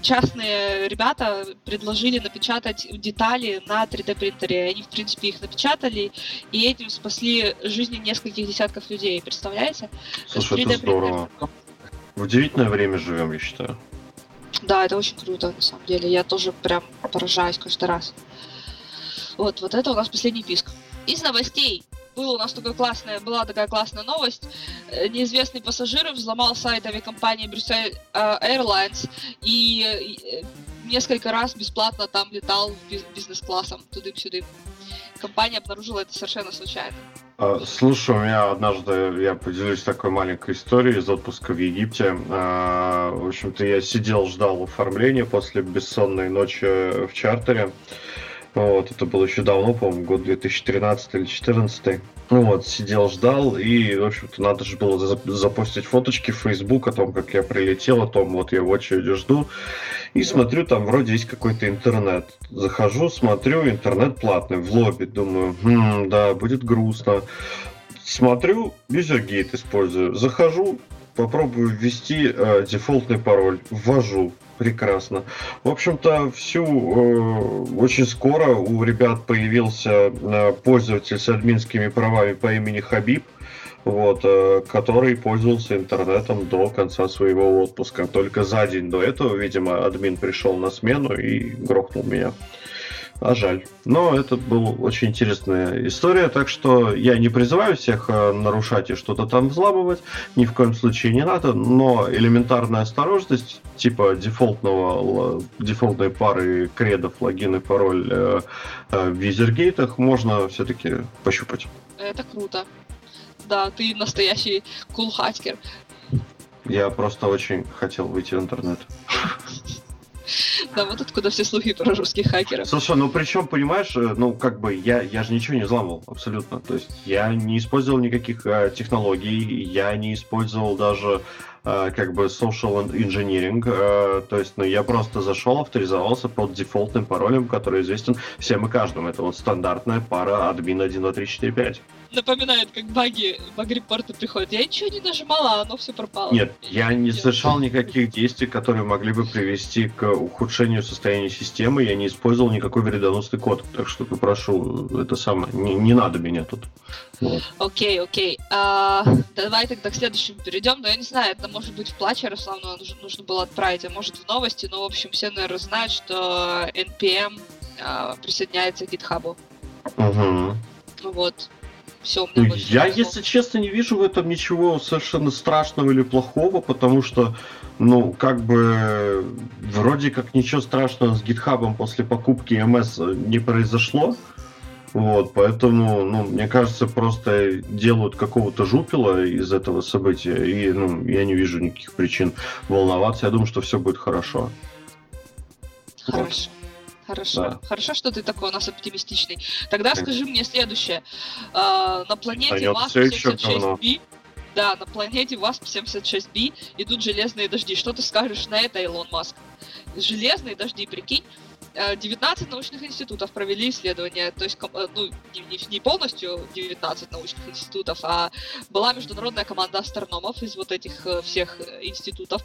частные ребята предложили напечатать детали на 3D принтере. Они, в принципе, их напечатали, и этим спасли жизни нескольких десятков людей. Представляете? Слушай, это 3D здорово. В удивительное время живем, я считаю. Да, это очень круто, на самом деле. Я тоже прям поражаюсь каждый раз. Вот, вот это у нас последний писк. Из новостей. Было у нас такое классное, была такая классная новость. Э, Неизвестный пассажир взломал сайт авиакомпании Брюссель Airlines и э, несколько раз бесплатно там летал бизнес-классом тудым-сюдым. Компания обнаружила это совершенно случайно. А, Слушай, у меня однажды, я поделюсь такой маленькой историей из отпуска в Египте. А, В общем-то, я сидел, ждал оформления после бессонной ночи в чартере. Вот, это было еще давно, по-моему, год 2013 или 2014. Ну вот, сидел, ждал, и, в общем-то, надо же было за- запостить фоточки в Facebook о том, как я прилетел, о том, вот я в очереди жду. И смотрю, там вроде есть какой-то интернет. Захожу, смотрю, интернет платный, в лобби. Думаю, «Хм, да, будет грустно. Смотрю, юзергейт использую. Захожу, попробую ввести э, дефолтный пароль. Ввожу. Прекрасно. В общем-то, всю э, очень скоро у ребят появился э, пользователь с админскими правами по имени Хабиб, вот, э, который пользовался интернетом до конца своего отпуска. Только за день до этого, видимо, админ пришел на смену и грохнул меня. А жаль. Но это была очень интересная история, так что я не призываю всех э, нарушать и что-то там взламывать, ни в коем случае не надо, но элементарная осторожность, типа дефолтного, дефолтной пары кредов, логин и пароль э, э, в визергейтах можно все-таки пощупать. Это круто. Да, ты настоящий кул-хакер. Я просто очень хотел выйти в интернет. (laughs) (laughs) Да, вот откуда все слухи про русских хакеров. Слушай, ну причем, понимаешь, э, ну как бы я, я же ничего не взламывал, абсолютно. То есть я не использовал никаких э, технологий, я не использовал даже э, как бы social engineering. Э, то есть, ну я просто зашел, авторизовался под дефолтным паролем, который известен всем и каждому. Это вот стандартная пара админ 1, 2, 3, 4, 5 напоминает, как баги, баг-репорты приходят. Я ничего не нажимала, а оно все пропало. Нет, я не совершал никаких действий, которые могли бы привести к ухудшению состояния системы. Я не использовал никакой вредоносный код. Так что попрошу, это самое, не, не надо меня тут. Вот. Окей, окей. А, давай тогда к следующему перейдем. Но я не знаю, это может быть в плаче Ярославну нужно, нужно было отправить, а может в новости. Но, в общем, все, наверное, знают, что NPM а, присоединяется к GitHub. Угу. Вот все. Ну, я, если честно, не вижу в этом ничего совершенно страшного или плохого, потому что, ну, как бы, вроде как ничего страшного с гитхабом после покупки MS не произошло. Вот, поэтому, ну, мне кажется, просто делают какого-то жупила из этого события, и, ну, я не вижу никаких причин волноваться. Я думаю, что все будет хорошо. Хорошо. Вот. Хорошо. Да. Хорошо, что ты такой у нас оптимистичный. Тогда скажи мне следующее. А, на планете ВАСП-76b да, на планете ВАСП-76b идут железные дожди. Что ты скажешь на это, Илон Маск? Железные дожди, прикинь. 19 научных институтов провели исследования, то есть э, ну, не, не полностью 19 научных институтов, а была международная команда астрономов из вот этих э, всех институтов,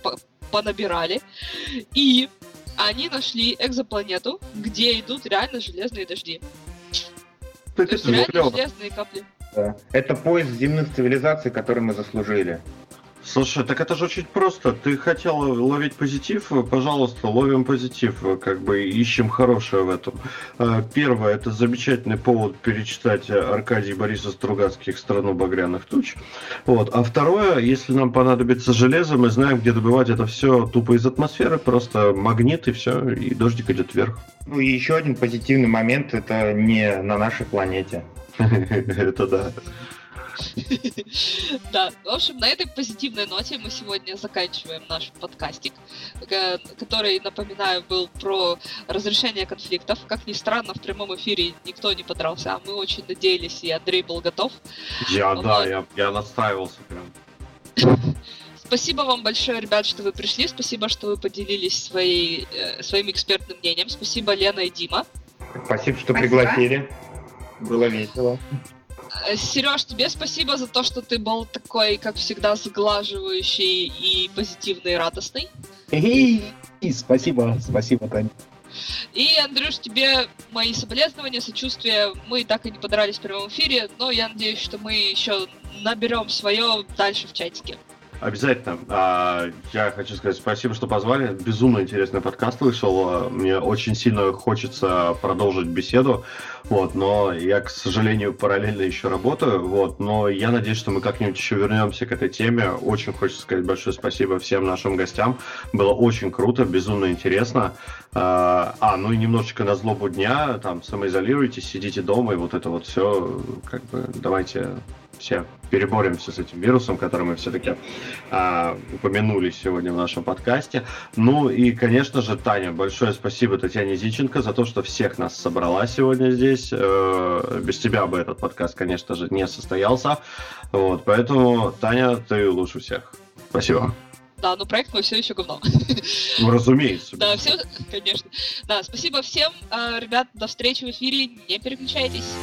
понабирали. И они нашли экзопланету, где идут реально железные дожди. То есть реально железные капли. Да. Это поиск земных цивилизаций, который мы заслужили. Слушай, так это же очень просто. Ты хотел ловить позитив, пожалуйста, ловим позитив, как бы ищем хорошее в этом. А, первое, это замечательный повод перечитать Аркадий Бориса Стругацких «Страну багряных туч». Вот. А второе, если нам понадобится железо, мы знаем, где добывать это все тупо из атмосферы, просто магнит и все, и дождик идет вверх. Ну и еще один позитивный момент, это не на нашей планете. (laughs) Это да. (laughs) Да, в общем, на этой позитивной ноте мы сегодня заканчиваем наш подкастик, э, который, напоминаю, был про разрешение конфликтов. Как ни странно, в прямом эфире никто не подрался, а мы очень надеялись, и Андрей был готов. Я, вот. да, я, я настраивался прям. (laughs) Спасибо вам большое, ребят, что вы пришли. Спасибо, что вы поделились своей, э, своим экспертным мнением. Спасибо, Лена и Дима. Спасибо, что Спасибо. пригласили. Было весело. Э, Сереж, тебе спасибо за то, что ты был такой, как всегда, сглаживающий и позитивный и радостный. Эй, спасибо, спасибо, Таня. И, Андрюш, тебе мои соболезнования, сочувствия. Мы так и не подрались в прямом эфире, но я надеюсь, что мы еще наберем свое дальше в чатике. Обязательно. А, я хочу сказать спасибо, что позвали. Безумно интересный подкаст вышел. Мне очень сильно хочется продолжить беседу. Вот, но я, к сожалению, параллельно еще работаю. Вот, но я надеюсь, что мы как-нибудь еще вернемся к этой теме. Очень хочется сказать большое спасибо всем нашим гостям. Было очень круто, безумно интересно. А, а ну и немножечко на злобу дня, там, самоизолируйтесь, сидите дома, и вот это вот все, как бы, давайте все переборемся с этим вирусом, который мы все-таки а, упомянули сегодня в нашем подкасте. Ну и, конечно же, Таня, большое спасибо Татьяне Зиченко за то, что всех нас собрала сегодня здесь. Э, без тебя бы этот подкаст, конечно же, не состоялся. Вот, поэтому, Таня, ты лучше всех. Спасибо. Да, но проект мой все еще говно. Ну, разумеется. Да, все, конечно. Да, спасибо всем. А, ребят, до встречи в эфире. Не переключайтесь.